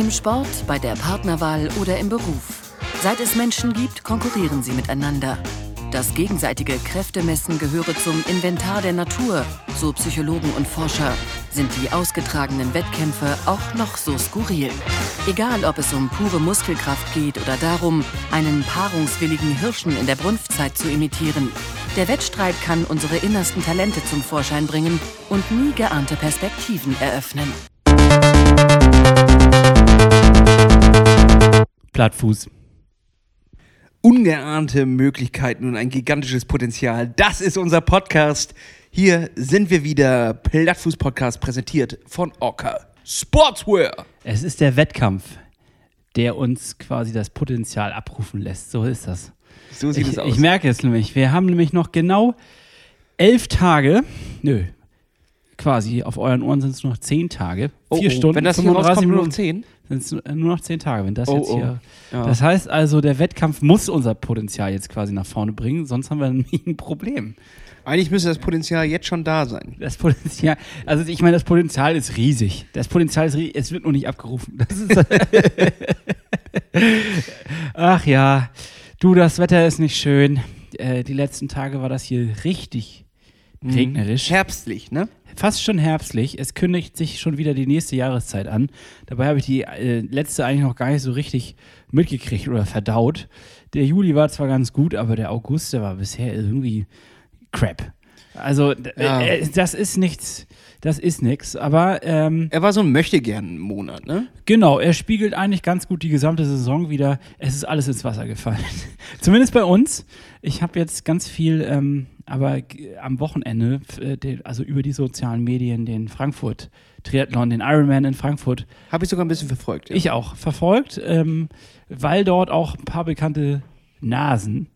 Im Sport, bei der Partnerwahl oder im Beruf. Seit es Menschen gibt, konkurrieren sie miteinander. Das gegenseitige Kräftemessen gehöre zum Inventar der Natur, so Psychologen und Forscher. Sind die ausgetragenen Wettkämpfe auch noch so skurril? Egal, ob es um pure Muskelkraft geht oder darum, einen paarungswilligen Hirschen in der Brunftzeit zu imitieren. Der Wettstreit kann unsere innersten Talente zum Vorschein bringen und nie geahnte Perspektiven eröffnen. Plattfuß. Ungeahnte Möglichkeiten und ein gigantisches Potenzial. Das ist unser Podcast. Hier sind wir wieder. Plattfuß-Podcast präsentiert von Orca Sportswear. Es ist der Wettkampf, der uns quasi das Potenzial abrufen lässt. So ist das. So sieht ich, es aus. Ich merke es nämlich. Wir haben nämlich noch genau elf Tage. Nö. Quasi, auf euren Ohren sind es noch zehn Tage. Oh, Vier oh, Stunden. Wenn das hier 35 rauskommt, nur noch Minuten. 10. Sind es nur noch zehn Tage, wenn das Oh, jetzt oh. hier. Ja. Das heißt also, der Wettkampf muss unser Potenzial jetzt quasi nach vorne bringen, sonst haben wir ein Problem. Eigentlich müsste das Potenzial jetzt schon da sein. Das Potenzial, also ich meine, das Potenzial ist riesig. Das Potenzial ist riesig, es wird nur nicht abgerufen. Ach ja, du, das Wetter ist nicht schön. Äh, die letzten Tage war das hier richtig regnerisch. Herbstlich, ne? Fast schon herbstlich. Es kündigt sich schon wieder die nächste Jahreszeit an. Dabei habe ich die äh, letzte eigentlich noch gar nicht so richtig mitgekriegt oder verdaut. Der Juli war zwar ganz gut, aber der August, der war bisher irgendwie crap. Also, Ja. äh, das ist nichts. Das ist nichts. Aber ähm, Er war so ein Möchtegern-Monat, ne? Genau, er spiegelt eigentlich ganz gut die gesamte Saison wieder. Es ist alles ins Wasser gefallen. Zumindest bei uns. Ich habe jetzt ganz viel, ähm, aber am Wochenende, äh, also über die sozialen Medien, den Frankfurt Triathlon, den Ironman in Frankfurt, Habe ich sogar ein bisschen verfolgt. Ja. ich auch verfolgt, ähm, weil dort auch ein paar bekannte Nasen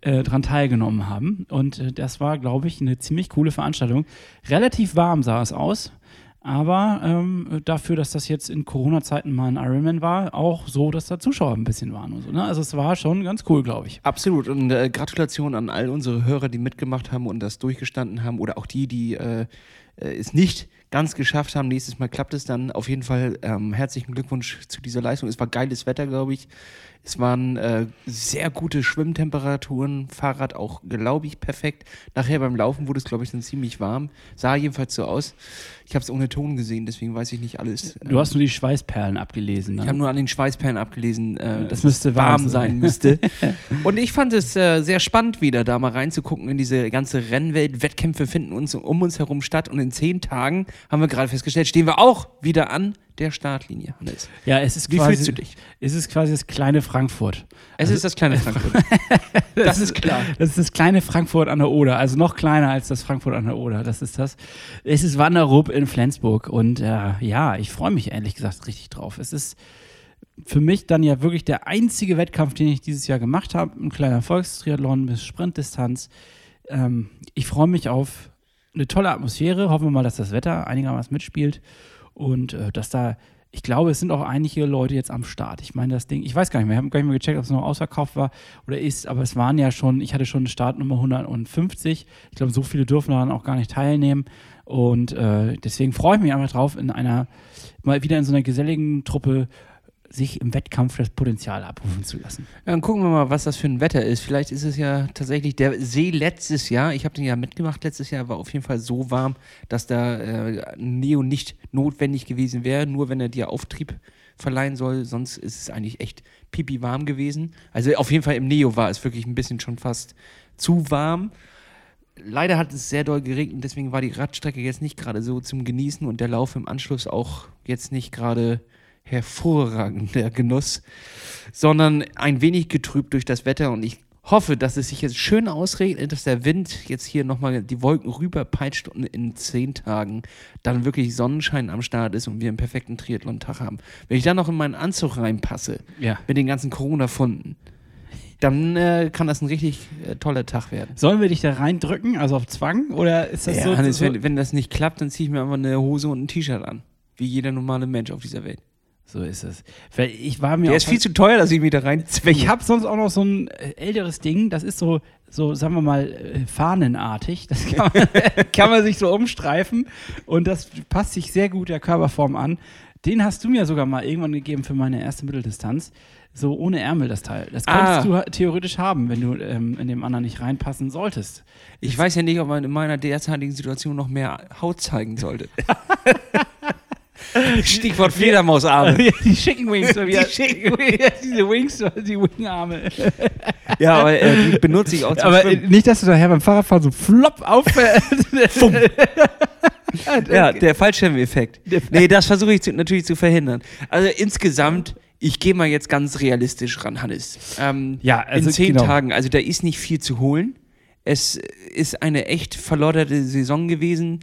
äh, dran teilgenommen haben. Und äh, das war, glaube ich, eine ziemlich coole Veranstaltung. Relativ warm sah es aus. Aber ähm, dafür, dass das jetzt in Corona-Zeiten mal ein Ironman war, auch so, dass da Zuschauer ein bisschen waren und so. Ne? Also es war schon ganz cool, glaube ich. Absolut. Und äh, Gratulation an all unsere Hörer, die mitgemacht haben und das durchgestanden haben. Oder auch die, die äh, äh, es nicht ganz geschafft haben. Nächstes Mal klappt es dann. Auf jeden Fall ähm, herzlichen Glückwunsch zu dieser Leistung. Es war geiles Wetter, glaube ich. Es waren äh, sehr gute Schwimmtemperaturen. Fahrrad auch, glaube ich, perfekt. Nachher beim Laufen wurde es, glaube ich, dann ziemlich warm. Sah jedenfalls so aus. Ich habe es ohne Ton gesehen, deswegen weiß ich nicht alles. Du hast nur die Schweißperlen abgelesen. Ne? Ich habe nur an den Schweißperlen abgelesen, äh, Das dass müsste es warm warm sein. sein müsste. Und ich fand es äh, sehr spannend, wieder da mal reinzugucken in diese ganze Rennwelt. Wettkämpfe finden uns um uns herum statt und in zehn Tagen haben wir gerade festgestellt, stehen wir auch wieder an der Startlinie. Hannes. Ja, es ist Wie quasi, fühlst du dich? Es ist quasi das kleine Frankfurt. Es ist das kleine Frankfurt. das ist klar. Das ist das kleine Frankfurt an der Oder, also noch kleiner als das Frankfurt an der Oder. Das ist das. Es ist Wanderrup in Flensburg und äh, ja, ich freue mich ehrlich gesagt richtig drauf. Es ist für mich dann ja wirklich der einzige Wettkampf, den ich dieses Jahr gemacht habe. Ein kleiner Volkstriathlon bis Sprintdistanz. Ähm, ich freue mich auf eine tolle Atmosphäre. Hoffen wir mal, dass das Wetter einigermaßen mitspielt und äh, dass da, ich glaube, es sind auch einige Leute jetzt am Start. Ich meine, das Ding, ich weiß gar nicht mehr, ich habe gar nicht mehr gecheckt, ob es noch ausverkauft war oder ist, aber es waren ja schon, ich hatte schon Startnummer 150. Ich glaube, so viele dürfen daran auch gar nicht teilnehmen. Und äh, deswegen freue ich mich einfach drauf, in einer, mal wieder in so einer geselligen Truppe sich im Wettkampf das Potenzial abrufen zu lassen. Dann gucken wir mal, was das für ein Wetter ist. Vielleicht ist es ja tatsächlich der See letztes Jahr. Ich habe den ja mitgemacht letztes Jahr, war auf jeden Fall so warm, dass da äh, Neo nicht notwendig gewesen wäre, nur wenn er dir Auftrieb verleihen soll. Sonst ist es eigentlich echt pipi warm gewesen. Also auf jeden Fall im Neo war es wirklich ein bisschen schon fast zu warm. Leider hat es sehr doll geregnet, deswegen war die Radstrecke jetzt nicht gerade so zum Genießen und der Lauf im Anschluss auch jetzt nicht gerade hervorragender Genuss, sondern ein wenig getrübt durch das Wetter und ich hoffe, dass es sich jetzt schön ausregnet, dass der Wind jetzt hier nochmal die Wolken rüberpeitscht und in zehn Tagen dann wirklich Sonnenschein am Start ist und wir einen perfekten Triathlon-Tag haben. Wenn ich dann noch in meinen Anzug reinpasse, Ja. mit den ganzen Corona-Funden, dann äh, kann das ein richtig äh, toller Tag werden. Sollen wir dich da reindrücken, also auf Zwang? Oder ist das Ja, so? Hannes, so wenn, wenn das nicht klappt, dann ziehe ich mir einfach eine Hose und ein T-Shirt an. Wie jeder normale Mensch auf dieser Welt. So ist es. Weil ich war mir Der ist viel zu teuer, dass ich mich da rein ich habe sonst auch noch so ein äh, älteres Ding, das ist so, so sagen wir mal, äh, fahnenartig. Das kann man, kann man sich so umstreifen und das passt sich sehr gut der Körperform an. Den hast du mir sogar mal irgendwann gegeben für meine erste Mitteldistanz. So ohne Ärmel das Teil. Das könntest Ah. du theoretisch haben, wenn du ähm, in dem anderen nicht reinpassen solltest. Ich weiß ja nicht, ob man in meiner derzeitigen Situation noch mehr Haut zeigen sollte. Stichwort Fledermausarme. die Chicken Wings. Die Chicken Diese Wings, die Wingarme. Ja, aber äh, die benutze ich auch zum Aber äh, Schwimmen. nicht, dass du daher beim Fahrradfahren so flopp auf. Ja, der Fallschirmeffekt. Nee, das versuche ich zu, natürlich zu verhindern. Also insgesamt, ich gehe mal jetzt ganz realistisch ran, Hannes. Ähm, Ja, also in zehn genau. Tagen, also da ist nicht viel zu holen. Es ist eine echt verlodderte Saison gewesen.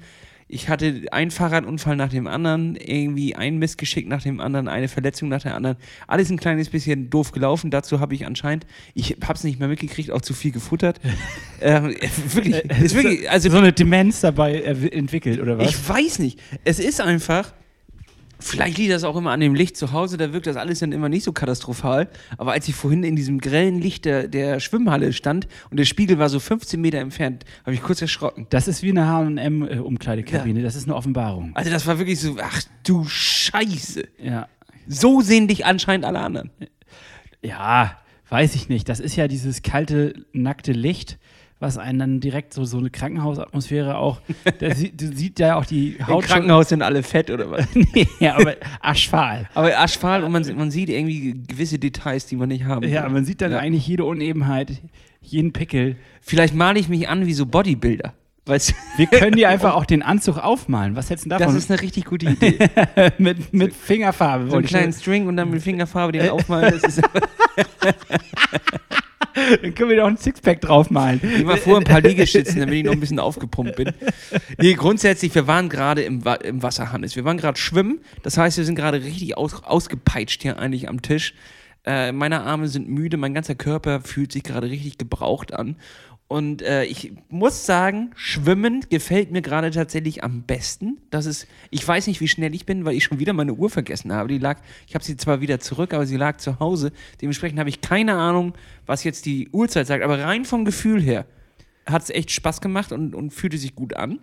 Ich hatte einen Fahrradunfall nach dem anderen, irgendwie ein Missgeschick nach dem anderen, eine Verletzung nach der anderen. Alles ein kleines bisschen doof gelaufen. Dazu habe ich anscheinend, ich habe es nicht mehr mitgekriegt, auch zu viel gefuttert. ähm, wirklich, ist wirklich, also so eine Demenz dabei äh, entwickelt, oder was? ich weiß nicht. Es ist einfach. Vielleicht liegt das auch immer an dem Licht zu Hause, da wirkt das alles dann immer nicht so katastrophal. Aber als ich vorhin in diesem grellen Licht der, der Schwimmhalle stand und der Spiegel war so 15 Meter entfernt, habe ich kurz erschrocken. Das ist wie eine H&M-Umkleidekabine. Das ist eine Offenbarung. Also das war wirklich so, ach du Scheiße. Ja. So sehen dich anscheinend alle anderen. Ja, weiß ich nicht. Das ist ja dieses kalte, nackte Licht, was einen dann direkt so, so eine Krankenhausatmosphäre auch. Da sie, du sieht ja auch die Im Haut. Krankenhaus sind alle fett oder was? Nee, ja, aber aschfahl. Aber aschfahl und man, man sieht irgendwie gewisse Details, die man nicht haben Ja, man sieht dann Ja. eigentlich jede Unebenheit, jeden Pickel. Vielleicht male ich mich an wie so Bodybuilder. Weißt? Wir können dir einfach auch den Anzug aufmalen. Was hältst du Das davon? ist eine richtig gute Idee. mit, mit Fingerfarbe. So einen kleinen String und dann mit Fingerfarbe den aufmalen. Das ist Dann können wir doch ein Sixpack draufmalen. Ich war vorher ein paar Liegestützen, damit ich noch ein bisschen aufgepumpt bin. Nee, grundsätzlich, wir waren gerade im, im Wasser, Hannes. Wir waren gerade schwimmen. Das heißt, wir sind gerade richtig aus ausgepeitscht hier eigentlich am Tisch. Äh, meine Arme sind müde, mein ganzer Körper fühlt sich gerade richtig gebraucht an. Und äh, ich muss sagen, Schwimmen gefällt mir gerade tatsächlich am besten. Das ist, ich weiß nicht, wie schnell ich bin, weil ich schon wieder meine Uhr vergessen habe. Die lag, ich habe sie zwar wieder zurück, aber sie lag zu Hause. Dementsprechend habe ich keine Ahnung, was jetzt die Uhrzeit sagt. Aber rein vom Gefühl her hat es echt Spaß gemacht und, und fühlte sich gut an.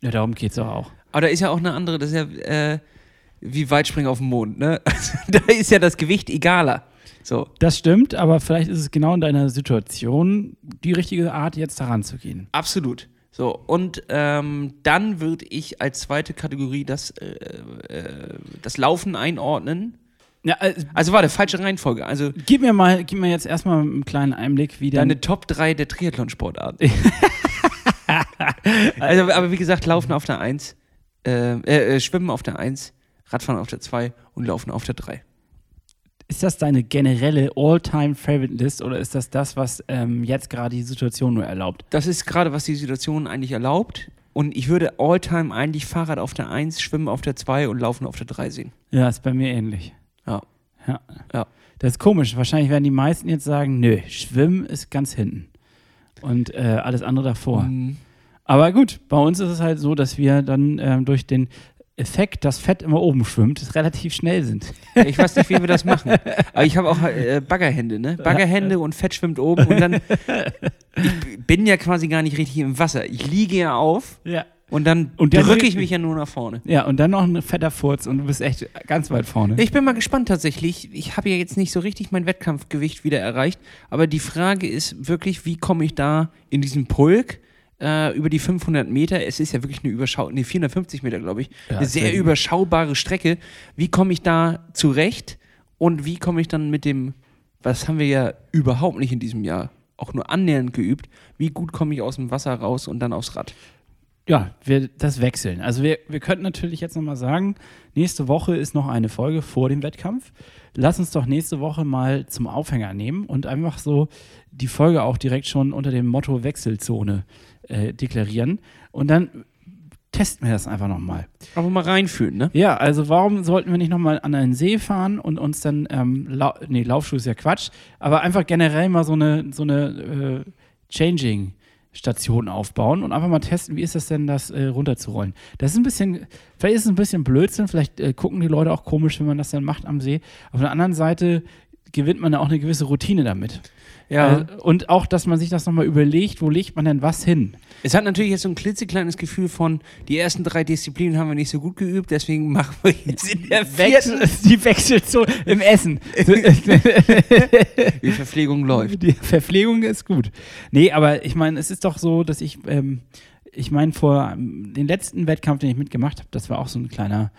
Ja, darum geht's doch auch. Aber da ist ja auch eine andere, das ist ja äh, wie Weitspringen auf dem Mond, ne? Also, da ist ja das Gewicht egaler. So. Das stimmt, aber vielleicht ist es genau in deiner Situation die richtige Art, jetzt daran zu gehen. Absolut. So, und ähm, dann würde ich als zweite Kategorie das, äh, äh, das Laufen einordnen. Ja, äh, Also warte, falsche Reihenfolge. Also gib mir mal, gib mir jetzt erstmal einen kleinen Einblick, wie dein deine Top 3 der Triathlon-Sportarten. also, aber wie gesagt, Laufen auf der 1, äh, äh, äh, Schwimmen auf der 1, Radfahren auf der 2 und Laufen auf der 3. Ist das deine generelle All-Time-Favorite-List oder ist das das, was ähm, jetzt gerade die Situation nur erlaubt? Das ist gerade, was die Situation eigentlich erlaubt. Und ich würde Alltime eigentlich Fahrrad auf der 1, Schwimmen auf der 2 und Laufen auf der 3 sehen. Ja, ist bei mir ähnlich. Ja. Ja. Ja. Das ist komisch. Wahrscheinlich werden die meisten jetzt sagen, nö, Schwimmen ist ganz hinten. Und äh, alles andere davor. Mhm. Aber gut, bei uns ist es halt so, dass wir dann ähm, durch den Effekt, dass Fett immer oben schwimmt, relativ schnell sind. Ich weiß nicht, wie wir das machen. Aber ich habe auch äh, Baggerhände, ne? Baggerhände und Fett schwimmt oben und dann. Ich bin ja quasi gar nicht richtig im Wasser. Ich liege ja auf Ja. und dann Und dann drücke ich mich ja nur nach vorne. Ja, und dann noch ein fetter Furz und du bist echt ganz weit vorne. Ich bin mal gespannt tatsächlich. Ich habe ja jetzt nicht so richtig mein Wettkampfgewicht wieder erreicht, aber die Frage ist wirklich, wie komme ich da in diesen Pulk äh, über die 500 Meter? Es ist ja wirklich eine Überschau, nee, 450 Meter, glaube ich. Ja, eine sehr ja- überschaubare Strecke. Wie komme ich da zurecht und wie komme ich dann mit dem, was haben wir ja überhaupt nicht in diesem Jahr, auch nur annähernd geübt, wie gut komme ich aus dem Wasser raus und dann aufs Rad? Ja, wir das wechseln. Also wir, wir könnten natürlich jetzt nochmal sagen, nächste Woche ist noch eine Folge vor dem Wettkampf. Lass uns doch nächste Woche mal zum Aufhänger nehmen und einfach so die Folge auch direkt schon unter dem Motto Wechselzone äh, deklarieren. Und dann testen wir das einfach nochmal. Aber mal reinfühlen, ne? Ja, also warum sollten wir nicht nochmal an einen See fahren und uns dann, ähm, lau nee, Laufschuh ist ja Quatsch, aber einfach generell mal so eine, so eine äh, Changing Station aufbauen und einfach mal testen, wie ist das denn, das äh, runterzurollen. Das ist ein bisschen, vielleicht ist es ein bisschen Blödsinn, vielleicht äh, gucken die Leute auch komisch, wenn man das dann macht am See. Auf der anderen Seite gewinnt man da auch eine gewisse Routine damit. Ja. Äh, und auch, dass man sich das nochmal überlegt, wo legt man denn was hin? Es hat natürlich jetzt so ein klitzekleines Gefühl von, die ersten drei Disziplinen haben wir nicht so gut geübt, deswegen machen wir jetzt in der vierten. die Wechselzone im Essen. Die Verpflegung läuft. Die Verpflegung ist gut. Nee, aber ich meine, es ist doch so, dass ich, ähm, ich meine, vor ähm, den letzten Wettkampf, den ich mitgemacht habe, das war auch so ein kleiner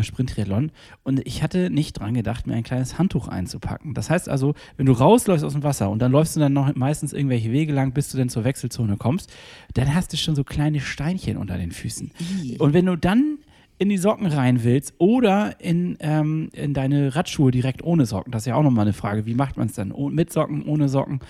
Sprint-Triathlon. Und ich hatte nicht dran gedacht, mir ein kleines Handtuch einzupacken. Das heißt also, wenn du rausläufst aus dem Wasser und dann läufst du dann noch meistens irgendwelche Wege lang, bis du dann zur Wechselzone kommst, dann hast du schon so kleine Steinchen unter den Füßen. Und wenn du dann in die Socken rein willst oder in, ähm, in deine Radschuhe direkt ohne Socken, das ist ja auch nochmal eine Frage, wie macht man es dann? Oh, mit Socken, ohne Socken?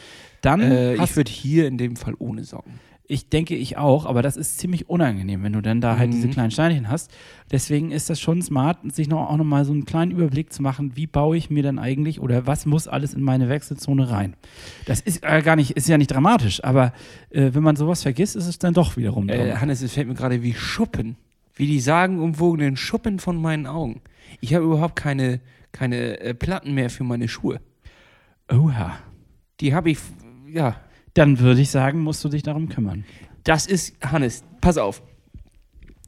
Dann Äh, ich würde hier in dem Fall ohne Socken. Ich denke ich auch, aber das ist ziemlich unangenehm, wenn du dann da halt Mhm. diese kleinen Steinchen hast. Deswegen ist das schon smart, sich noch, auch nochmal so einen kleinen Überblick zu machen, wie baue ich mir dann eigentlich oder was muss alles in meine Wechselzone rein. Das ist äh, gar nicht, ist ja nicht dramatisch, aber äh, wenn man sowas vergisst, ist es dann doch wiederum Äh. Hannes, es fällt mir gerade wie Schuppen. Wie die sagenumwogenen Schuppen von meinen Augen. Ich habe überhaupt keine, keine äh, Platten mehr für meine Schuhe. Oha. Die habe ich, ja. Dann würde ich sagen, musst du dich darum kümmern. Das ist, Hannes, pass auf.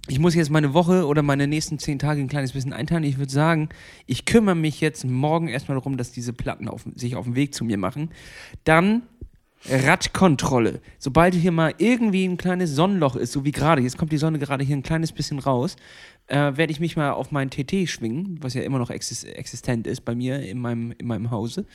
Ich muss jetzt meine Woche oder meine nächsten zehn Tage ein kleines bisschen einteilen. Ich würde sagen, ich kümmere mich jetzt morgen erstmal darum, dass diese Platten auf, sich auf den Weg zu mir machen. Dann Radkontrolle. Sobald hier mal irgendwie ein kleines Sonnenloch ist, so wie gerade, jetzt kommt die Sonne gerade hier ein kleines bisschen raus, äh, werde ich mich mal auf meinen TT schwingen, was ja immer noch exis existent ist bei mir in meinem, in meinem Hause.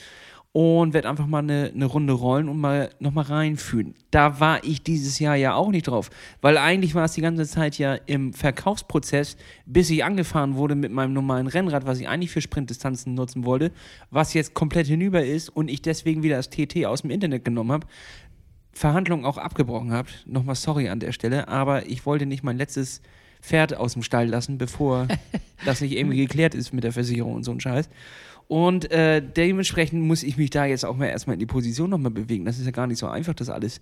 Und werde einfach mal eine, eine Runde rollen und mal nochmal reinfühlen. Da war ich dieses Jahr ja auch nicht drauf, weil eigentlich war es die ganze Zeit ja im Verkaufsprozess, bis ich angefahren wurde mit meinem normalen Rennrad, was ich eigentlich für Sprintdistanzen nutzen wollte, was jetzt komplett hinüber ist und ich deswegen wieder das TT aus dem Internet genommen habe. Verhandlungen auch abgebrochen habe. Nochmal sorry an der Stelle, aber ich wollte nicht mein letztes Pferd aus dem Stall lassen, bevor das nicht irgendwie geklärt ist mit der Versicherung und so ein Scheiß. Und äh, dementsprechend muss ich mich da jetzt auch mal erstmal in die Position nochmal bewegen. Das ist ja gar nicht so einfach, das alles.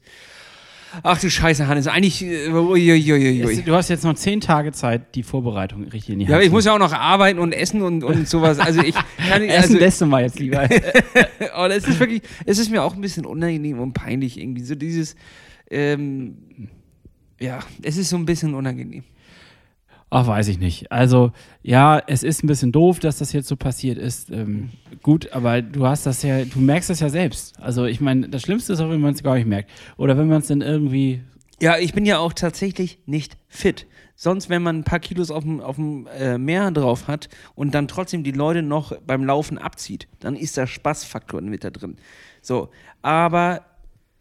Ach du Scheiße, Hannes, eigentlich. Äh, uiuiuiui. Du hast jetzt noch zehn Tage Zeit, die Vorbereitung richtig in die Ja, Hand aber ich zu muss ja auch noch arbeiten und essen und, und sowas. Also ich kann Essen also, lässt du mal jetzt lieber. oh, das ist wirklich, es ist mir auch ein bisschen unangenehm und peinlich irgendwie. So dieses, ähm, ja, es ist so ein bisschen unangenehm. Ach, weiß ich nicht. Also, ja, es ist ein bisschen doof, dass das jetzt so passiert ist. Ähm, gut, aber du hast das ja, du merkst das ja selbst. Also, ich meine, das Schlimmste ist auch, wenn man es gar nicht merkt. Oder wenn man es dann irgendwie. Ja, ich bin ja auch tatsächlich nicht fit. Sonst, wenn man ein paar Kilos auf dem, äh, Meer drauf hat und dann trotzdem die Leute noch beim Laufen abzieht, dann ist der Spaßfaktor mit da drin. So, aber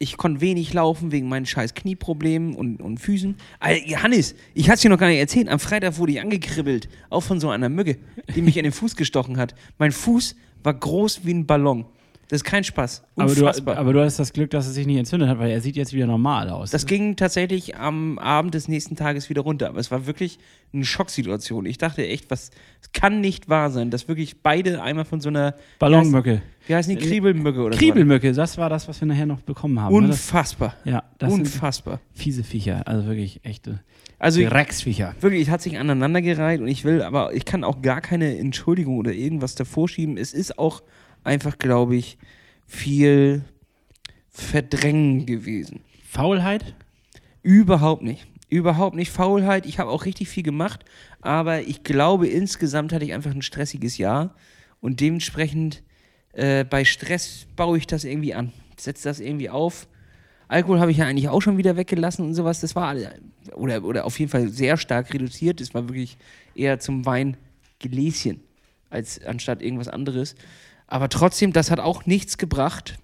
ich konnte wenig laufen wegen meinen scheiß Knieproblemen und, und Füßen. Alter, Hannes, ich hatte es dir noch gar nicht erzählt. Am Freitag wurde ich angekribbelt, auch von so einer Mücke, die mich in den Fuß gestochen hat. Mein Fuß war groß wie ein Ballon. Das ist kein Spaß. Aber du, aber du hast das Glück, dass es sich nicht entzündet hat, weil er sieht jetzt wieder normal aus. Das ging tatsächlich am Abend des nächsten Tages wieder runter. Aber es war wirklich eine Schocksituation. Ich dachte echt, was, es kann nicht wahr sein, dass wirklich beide einmal von so einer Ballonmücke. Wie heißt die? Kriebelmücke oder Kriebelmücke, das war das, was wir nachher noch bekommen haben. ne? Das, Unfassbar. ja, das Unfassbar. fiese Viecher. Also wirklich echte Also Drecksviecher. wirklich, es hat sich aneinandergereiht und ich will, aber ich kann auch gar keine Entschuldigung oder irgendwas davor schieben. Es ist auch einfach, glaube ich, viel Verdrängen gewesen. Faulheit? Überhaupt nicht. Überhaupt nicht Faulheit. Ich habe auch richtig viel gemacht, aber ich glaube, insgesamt hatte ich einfach ein stressiges Jahr und dementsprechend äh, bei Stress baue ich das irgendwie an. Setze das irgendwie auf. Alkohol habe ich ja eigentlich auch schon wieder weggelassen und sowas. Das war oder, oder auf jeden Fall sehr stark reduziert. Das war wirklich eher zum Weingläschen als anstatt irgendwas anderes. Aber trotzdem, das hat auch nichts gebracht.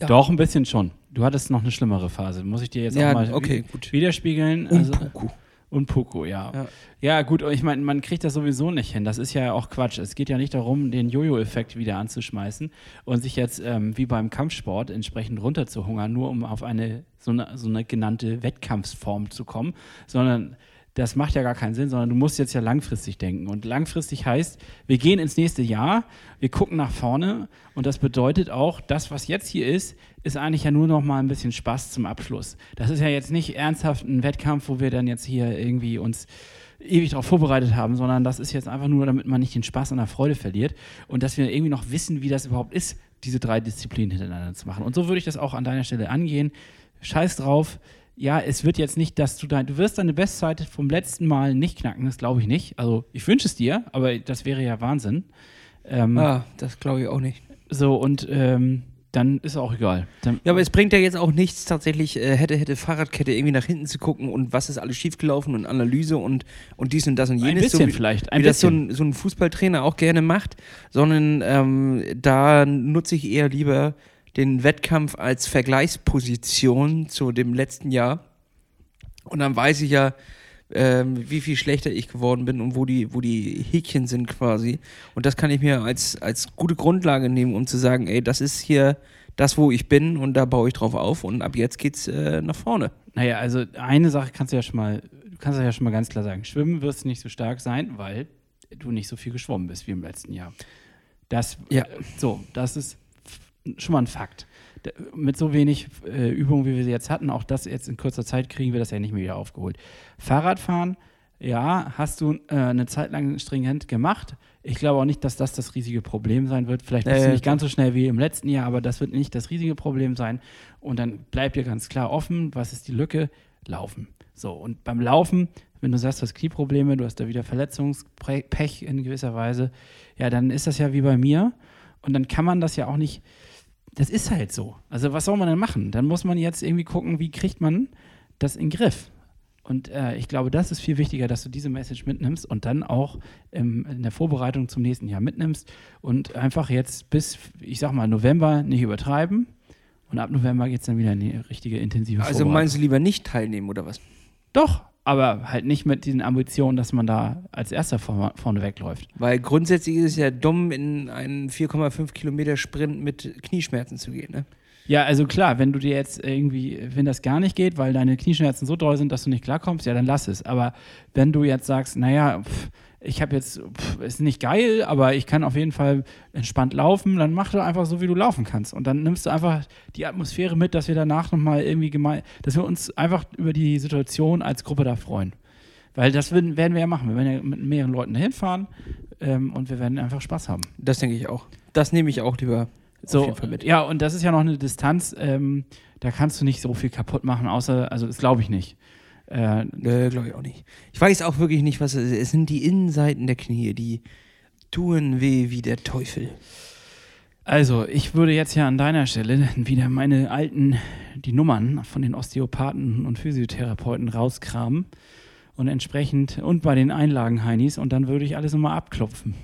Ja. Doch, ein bisschen schon. Du hattest noch eine schlimmere Phase. Muss ich dir jetzt Ja, auch mal okay, widerspiegeln? Und Also- Puku. Und Poco, ja. Ja. ja. gut, ich meine, man kriegt das sowieso nicht hin. Das ist ja auch Quatsch. Es geht ja nicht darum, den Jojo-Effekt wieder anzuschmeißen und sich jetzt ähm, wie beim Kampfsport entsprechend runterzuhungern, nur um auf eine so, eine so eine genannte Wettkampfsform zu kommen, sondern das macht ja gar keinen Sinn, sondern du musst jetzt ja langfristig denken. Und langfristig heißt, wir gehen ins nächste Jahr, wir gucken nach vorne und das bedeutet auch, das, was jetzt hier ist, ist eigentlich ja nur noch mal ein bisschen Spaß zum Abschluss. Das ist ja jetzt nicht ernsthaft ein Wettkampf, wo wir dann jetzt hier irgendwie uns ewig darauf vorbereitet haben, sondern das ist jetzt einfach nur, damit man nicht den Spaß an der Freude verliert und dass wir irgendwie noch wissen, wie das überhaupt ist, diese drei Disziplinen hintereinander zu machen. Und so würde ich das auch an deiner Stelle angehen. Scheiß drauf, ja, es wird jetzt nicht, dass du dein, du wirst deine Bestzeit vom letzten Mal nicht knacken, das glaube ich nicht. Also ich wünsche es dir, aber das wäre ja Wahnsinn. Ähm, ah, das glaube ich auch nicht. So, und ähm, dann ist auch egal. Dann, ja, aber es bringt ja jetzt auch nichts, tatsächlich äh, hätte, hätte Fahrradkette irgendwie nach hinten zu gucken und was ist alles schiefgelaufen und Analyse und, und dies und das und jenes. Ein bisschen so wie, vielleicht. Ein wie bisschen. das so ein, so ein Fußballtrainer auch gerne macht, sondern ähm, da nutze ich eher lieber den Wettkampf als Vergleichsposition zu dem letzten Jahr. Und dann weiß ich ja, ähm, wie viel schlechter ich geworden bin und wo die, wo die Häkchen sind quasi. Und das kann ich mir als, als gute Grundlage nehmen, um zu sagen, ey, das ist hier das, wo ich bin und da baue ich drauf auf und ab jetzt geht's äh, nach vorne. Naja, also eine Sache kannst du ja schon mal, du kannst ja schon mal ganz klar sagen, Schwimmen wirst du nicht so stark sein, weil du nicht so viel geschwommen bist wie im letzten Jahr. Das, ja. so, das ist schon mal ein Fakt. Mit so wenig äh, Übung, wie wir sie jetzt hatten, auch das jetzt in kurzer Zeit kriegen wir das ja nicht mehr wieder aufgeholt. Fahrradfahren, ja, hast du äh, eine Zeit lang stringent gemacht. Ich glaube auch nicht, dass das das riesige Problem sein wird. Vielleicht bist äh, du nicht ganz so schnell wie im letzten Jahr, aber das wird nicht das riesige Problem sein. Und dann bleibt dir ganz klar offen, was ist die Lücke? Laufen. So, und beim Laufen, wenn du sagst, du hast Knieprobleme, du hast da wieder Verletzungspech in gewisser Weise, ja, dann ist das ja wie bei mir. Und dann kann man das ja auch nicht das ist halt so. Also was soll man denn machen? Dann muss man jetzt irgendwie gucken, wie kriegt man das in den Griff. Und äh, ich glaube, das ist viel wichtiger, dass du diese Message mitnimmst und dann auch ähm, in der Vorbereitung zum nächsten Jahr mitnimmst und einfach jetzt bis, ich sag mal, November nicht übertreiben. Und ab November geht es dann wieder in die richtige intensive Also meinst du lieber nicht teilnehmen oder was? Doch, aber halt nicht mit diesen Ambitionen, dass man da als Erster vor, vorne wegläuft. Weil grundsätzlich ist es ja dumm, in einen 4,5 Kilometer Sprint mit Knieschmerzen zu gehen, ne? Ja, also klar, wenn du dir jetzt irgendwie, wenn das gar nicht geht, weil deine Knieschmerzen so doll sind, dass du nicht klarkommst, ja, dann lass es. Aber wenn du jetzt sagst, naja, pff, ich habe jetzt, pff, ist nicht geil, aber ich kann auf jeden Fall entspannt laufen, dann mach doch einfach so, wie du laufen kannst. Und dann nimmst du einfach die Atmosphäre mit, dass wir danach nochmal irgendwie gemein, dass wir uns einfach über die Situation als Gruppe da freuen. Weil das werden wir ja machen. Wir werden ja mit mehreren Leuten dahin fahren ähm, und wir werden einfach Spaß haben. Das denke ich auch. Das nehme ich auch lieber so, auf jeden Fall mit. Ja, und das ist ja noch eine Distanz, ähm, da kannst du nicht so viel kaputt machen, außer, also das glaube ich nicht. Äh, äh glaube ich auch nicht. Ich weiß auch wirklich nicht, was es ist. Es sind die Innenseiten der Knie, die tun weh wie der Teufel. Also, ich würde jetzt ja an deiner Stelle wieder meine alten, die Nummern von den Osteopathen und Physiotherapeuten rauskramen und entsprechend und bei den Einlagen Heinis und dann würde ich alles nochmal abklopfen.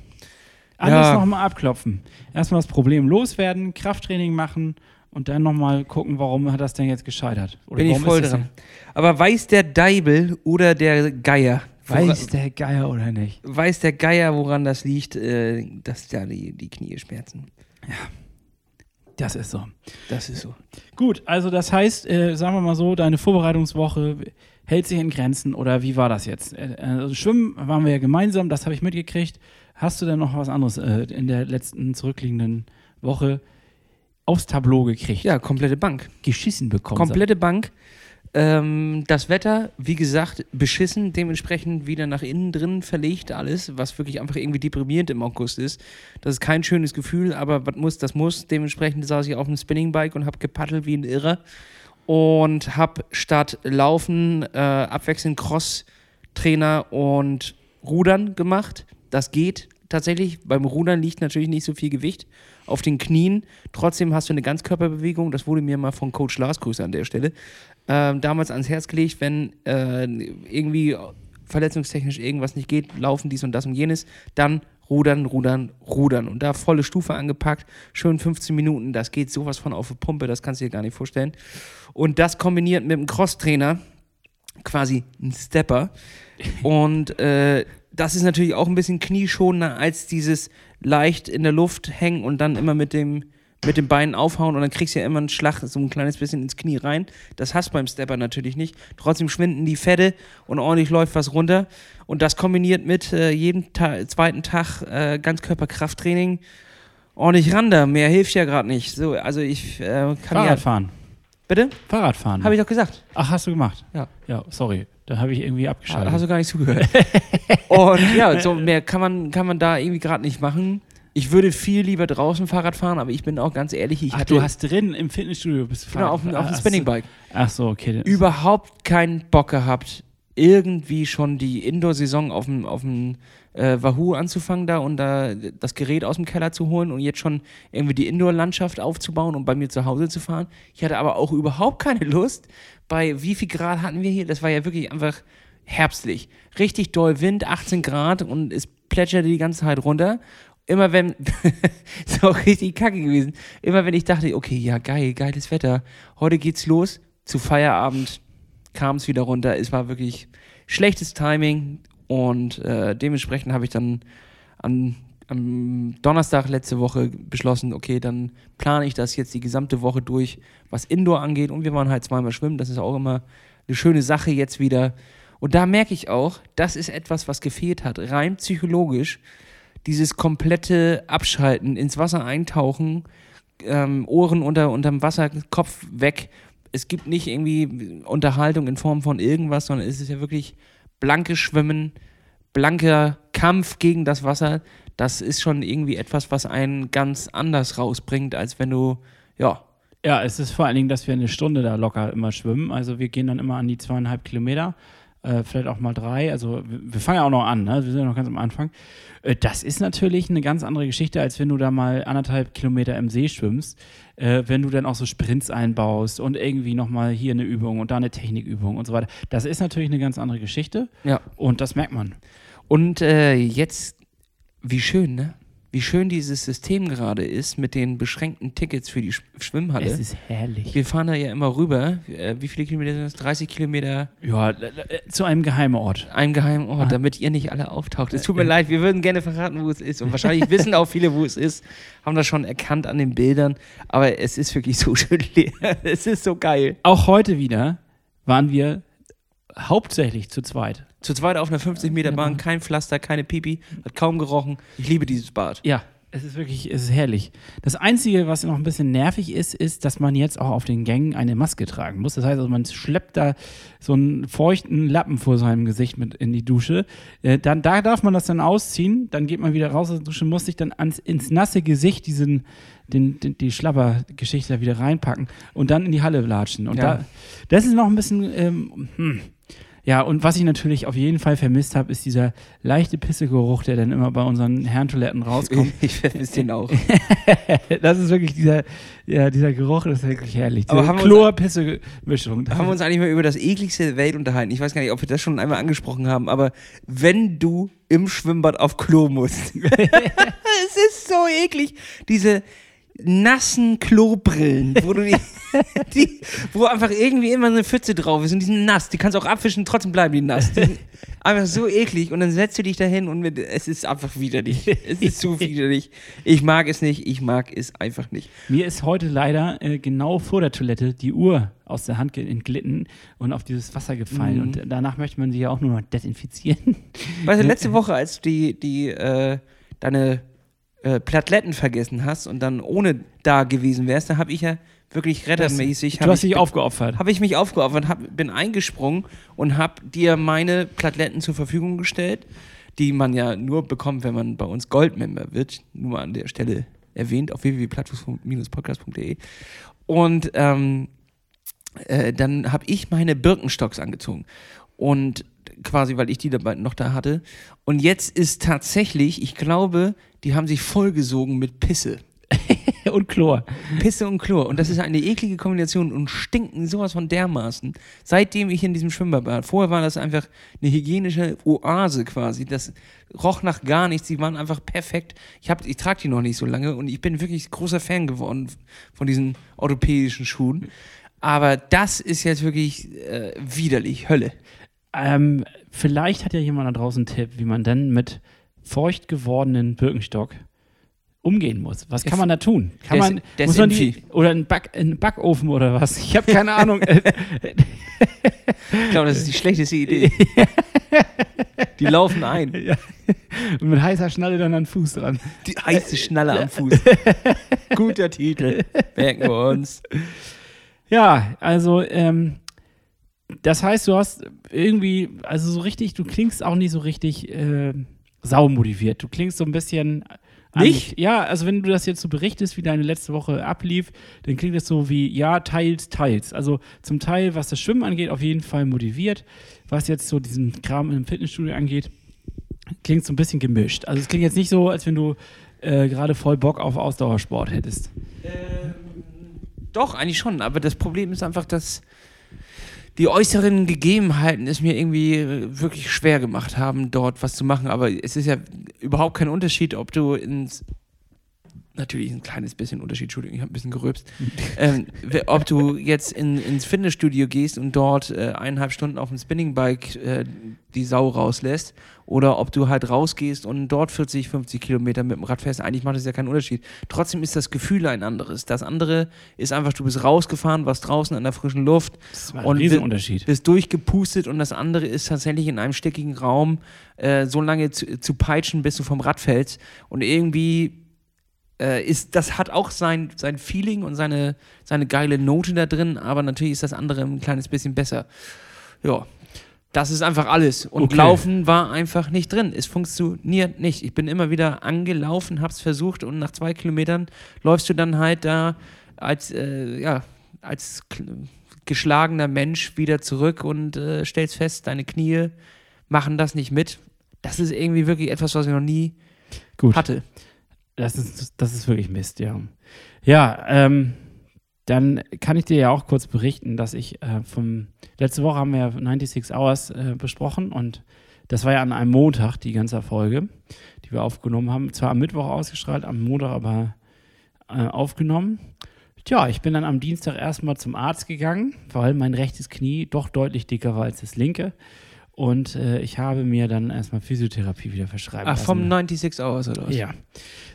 Alles ja. nochmal abklopfen. Erstmal das Problem loswerden, Krafttraining machen und dann nochmal gucken, warum hat das denn jetzt gescheitert? Oder Bin ich voll dran. Aber weiß der Deibel oder der Geier? Weiß der Geier oder nicht? Weiß der Geier, woran das liegt, äh, dass ja die, die Knie schmerzen? Ja. Das ist so. Das ist so. Gut, also das heißt, äh, sagen wir mal so, deine Vorbereitungswoche hält sich in Grenzen oder wie war das jetzt? Äh, also Schwimmen waren wir ja gemeinsam, das habe ich mitgekriegt. Hast du denn noch was anderes äh, in der letzten zurückliegenden Woche aufs Tableau gekriegt. Ja, komplette Bank. Geschissen bekommen. Komplette Bank. Ähm, das Wetter, wie gesagt, beschissen, dementsprechend wieder nach innen drin verlegt alles, was wirklich einfach irgendwie deprimierend im August ist. Das ist kein schönes Gefühl, aber was muss, das muss. Dementsprechend saß ich auf dem Spinningbike und habe gepaddelt wie ein Irrer und habe statt Laufen äh, abwechselnd Cross-Trainer und Rudern gemacht. Das geht tatsächlich. Beim Rudern liegt natürlich nicht so viel Gewicht auf den Knien. Trotzdem hast du eine Ganzkörperbewegung. Das wurde mir mal von Coach Lars Grüße an der Stelle ähm, damals ans Herz gelegt, wenn äh, irgendwie verletzungstechnisch irgendwas nicht geht, laufen dies und das und jenes, dann rudern, rudern, rudern. Und da volle Stufe angepackt, schön 15 Minuten, das geht sowas von auf die Pumpe, das kannst du dir gar nicht vorstellen. Und das kombiniert mit einem Crosstrainer, quasi ein Stepper. Und äh, das ist natürlich auch ein bisschen knieschonender als dieses leicht in der Luft hängen und dann immer mit dem mit den Beinen aufhauen und dann kriegst du ja immer einen Schlag so ein kleines bisschen ins Knie rein. Das hast du beim Stepper natürlich nicht. Trotzdem schwinden die Fette und ordentlich läuft was runter. Und das kombiniert mit äh, jedem Ta zweiten Tag äh, Ganzkörperkrafttraining ordentlich ran da. Mehr hilft ja gerade nicht. So, also ich äh, kann ja. Fahrradfahren. Bitte? Fahrradfahren. Habe ich doch gesagt. Ach, hast du gemacht? Ja. Ja, sorry. Dann habe ich irgendwie abgeschaltet. Hast du gar nicht zugehört. und ja, so mehr kann man, kann man da irgendwie gerade nicht machen. Ich würde viel lieber draußen Fahrrad fahren, aber ich bin auch ganz ehrlich, ich Ach, hatte du hast drin im Fitnessstudio bist du genau, auf, dem- auf dem Ach so. Spinningbike Ach so, okay. überhaupt keinen Bock gehabt, irgendwie schon die Indoor-Saison auf dem, auf dem äh, Wahoo anzufangen da und da das Gerät aus dem Keller zu holen und jetzt schon irgendwie die Indoor-Landschaft aufzubauen und bei mir zu Hause zu fahren. Ich hatte aber auch überhaupt keine Lust. Bei wie viel Grad hatten wir hier? Das war ja wirklich einfach herbstlich. Richtig doll Wind, 18 Grad und es plätscherte die ganze Zeit runter. Immer wenn, ist auch richtig kacke gewesen, immer wenn ich dachte, okay, ja geil, geiles Wetter, heute geht's los, zu Feierabend kam es wieder runter. Es war wirklich schlechtes Timing und äh, dementsprechend habe ich dann an, am Donnerstag letzte Woche beschlossen, okay, dann plane ich das jetzt die gesamte Woche durch, was Indoor angeht. Und wir waren halt zweimal schwimmen. Das ist auch immer eine schöne Sache jetzt wieder. Und da merke ich auch, das ist etwas, was gefehlt hat, rein psychologisch. Dieses komplette Abschalten, ins Wasser eintauchen, ähm, Ohren unter, unterm Wasser, Kopf weg. Es gibt nicht irgendwie Unterhaltung in Form von irgendwas, sondern es ist ja wirklich blankes Schwimmen, blanker Kampf gegen das Wasser. Das ist schon irgendwie etwas, was einen ganz anders rausbringt, als wenn du, ja, Ja, es ist vor allen Dingen, dass wir eine Stunde da locker immer schwimmen. Also wir gehen dann immer an die zweieinhalb Kilometer, äh, vielleicht auch mal drei. Also wir, fangen ja auch noch an, ne? wir sind ja noch ganz am Anfang. Äh, das ist natürlich eine ganz andere Geschichte, als wenn du da mal anderthalb Kilometer im See schwimmst. Äh, wenn du dann auch so Sprints einbaust und irgendwie nochmal hier eine Übung und da eine Technikübung und so weiter. Das ist natürlich eine ganz andere Geschichte ja. und das merkt man. Und äh, jetzt, wie schön, ne? Wie schön dieses System gerade ist mit den beschränkten Tickets für die Sch Schwimmhalle. Es ist herrlich. Wir fahren da ja immer rüber. Äh, wie viele Kilometer sind das? 30 Kilometer Ja, äh, äh, zu einem geheimen Ort. einem geheimen Ort, Ah. damit ihr nicht alle auftaucht. Es tut mir leid, wir würden gerne verraten, wo es ist. Und wahrscheinlich wissen auch viele, wo es ist, haben das schon erkannt an den Bildern. Aber es ist wirklich so schön leer. Es ist so geil. Auch heute wieder waren wir hauptsächlich zu zweit. Zu zweit auf einer 50 Meter Bahn, kein Pflaster, keine Pipi, hat kaum gerochen. Ich liebe dieses Bad. Ja, es ist wirklich, es ist herrlich. Das Einzige, was noch ein bisschen nervig ist, ist, dass man jetzt auch auf den Gängen eine Maske tragen muss. Das heißt, also man schleppt da so einen feuchten Lappen vor seinem Gesicht mit in die Dusche. Äh, dann, da darf man das dann ausziehen, dann geht man wieder raus aus der Dusche, muss sich dann ans, ins nasse Gesicht diesen, den, den, die Schlapper-Geschichte da wieder reinpacken und dann in die Halle latschen. Und Ja. da, das ist noch ein bisschen, ähm, hm. Ja, und was ich natürlich auf jeden Fall vermisst habe, ist dieser leichte Pissegeruch, der dann immer bei unseren Herrentoiletten rauskommt. Ich vermisse den auch. Das ist wirklich dieser, ja, dieser Geruch, das ist wirklich herrlich. Diese haben wir uns- Chlor-Pisse-Mischung. Haben wir uns eigentlich mal über das ekligste der Welt unterhalten. Ich weiß gar nicht, ob wir das schon einmal angesprochen haben, aber wenn du im Schwimmbad auf Klo musst, es ist so eklig. Diese nassen Klobrillen, wo du die, die, wo einfach irgendwie immer eine Pfütze drauf ist und die sind nass. Die kannst du auch abwischen, trotzdem bleiben die nass. Die einfach so eklig und dann setzt du dich dahin und mit, es ist einfach widerlich. Es ist so widerlich. Ich mag es nicht, ich mag es einfach nicht. Mir ist heute leider äh, genau vor der Toilette die Uhr aus der Hand entglitten und auf dieses Wasser gefallen. Mhm. Und danach möchte man sie ja auch nur noch desinfizieren. Weißt du, letzte Woche, als du die, die, äh, deine äh, Plateletten vergessen hast und dann ohne da gewesen wärst, da habe ich ja wirklich rettermäßig, du hast ich, dich aufgeopfert. habe ich mich aufgeopfert, hab, bin eingesprungen und habe dir meine Plateletten zur Verfügung gestellt, die man ja nur bekommt, wenn man bei uns Goldmember wird. Nur mal an der Stelle erwähnt auf www.plattfuß-podcast.de. Und ähm, äh, dann habe ich meine Birkenstocks angezogen. Und quasi, weil ich die dabei noch da hatte. Und jetzt ist tatsächlich, ich glaube, die haben sich vollgesogen mit Pisse. und Chlor. Pisse und Chlor. Und das ist eine eklige Kombination und stinken sowas von dermaßen. Seitdem ich in diesem Schwimmbad war. Vorher war das einfach eine hygienische Oase quasi. Das roch nach gar nichts. Die waren einfach perfekt. Ich, hab, ich trage die noch nicht so lange und ich bin wirklich großer Fan geworden von diesen europäischen Schuhen. Aber das ist jetzt wirklich äh, widerlich. Hölle. Ähm, vielleicht hat ja jemand da draußen einen Tipp, wie man dann mit feucht gewordenen Birkenstock umgehen muss. Was kann man da tun? Kann Des- man, muss man die, oder ein, Back, ein Backofen oder was? Ich habe keine Ahnung. Ich glaube, das ist die schlechteste Idee. Die laufen ein. Ja. Und mit heißer Schnalle dann an den Fuß dran. Die heiße Schnalle am Fuß. Guter Titel. Merken wir uns. Ja, also ähm, das heißt, du hast irgendwie, also so richtig, du klingst auch nicht so richtig äh, saumotiviert. Du klingst so ein bisschen. Nicht? Ja, also wenn du das jetzt so berichtest, wie deine letzte Woche ablief, dann klingt es so wie, ja, teils, teils. Also zum Teil, was das Schwimmen angeht, auf jeden Fall motiviert. Was jetzt so diesen Kram im Fitnessstudio angeht, klingt so ein bisschen gemischt. Also es klingt jetzt nicht so, als wenn du äh, gerade voll Bock auf Ausdauersport hättest. Doch, eigentlich schon. Aber das Problem ist einfach, dass die äußeren Gegebenheiten es mir irgendwie äh, wirklich schwer gemacht haben, dort was zu machen. Aber es ist ja überhaupt kein Unterschied, ob du ins. Natürlich ein kleines bisschen Unterschied, Entschuldigung, ich habe ein bisschen gerülpst. ähm, ob du jetzt in, ins Fitnessstudio gehst und dort äh, eineinhalb Stunden auf dem Spinningbike äh, die Sau rauslässt oder ob du halt rausgehst und dort 40, 50 Kilometer mit dem Rad fährst. Eigentlich macht das ja keinen Unterschied. Trotzdem ist das Gefühl ein anderes. Das andere ist einfach, du bist rausgefahren, warst draußen an der frischen Luft, Das war ein Und Riesenunterschied. bist durchgepustet und das andere ist tatsächlich in einem stickigen Raum äh, so lange zu, zu peitschen, bis du vom Rad fällst. Und irgendwie äh, ist, das hat auch sein, sein Feeling und seine, seine geile Note da drin, aber natürlich ist das andere ein kleines bisschen besser. Ja. Das ist einfach alles. Und Okay. Laufen war einfach nicht drin. Es funktioniert nicht. Ich bin immer wieder angelaufen, hab's versucht und nach zwei Kilometern läufst du dann halt da als, äh, ja, als geschlagener Mensch wieder zurück und äh, stellst fest, deine Knie machen das nicht mit. Das ist irgendwie wirklich etwas, was ich noch nie Gut. hatte. Das ist, das ist wirklich Mist, ja. Ja, ähm, dann kann ich dir ja auch kurz berichten, dass ich äh, vom, letzte Woche haben wir 96 Hours äh, besprochen und das war ja an einem Montag, die ganze Folge, die wir aufgenommen haben. Zwar am Mittwoch ausgestrahlt, am Montag aber äh, aufgenommen. Tja, ich bin dann am Dienstag erstmal zum Arzt gegangen, weil mein rechtes Knie doch deutlich dicker war als das linke. Und äh, ich habe mir dann erstmal Physiotherapie wieder verschreiben Ach, lassen. vom 96 Hours oder was? Ja.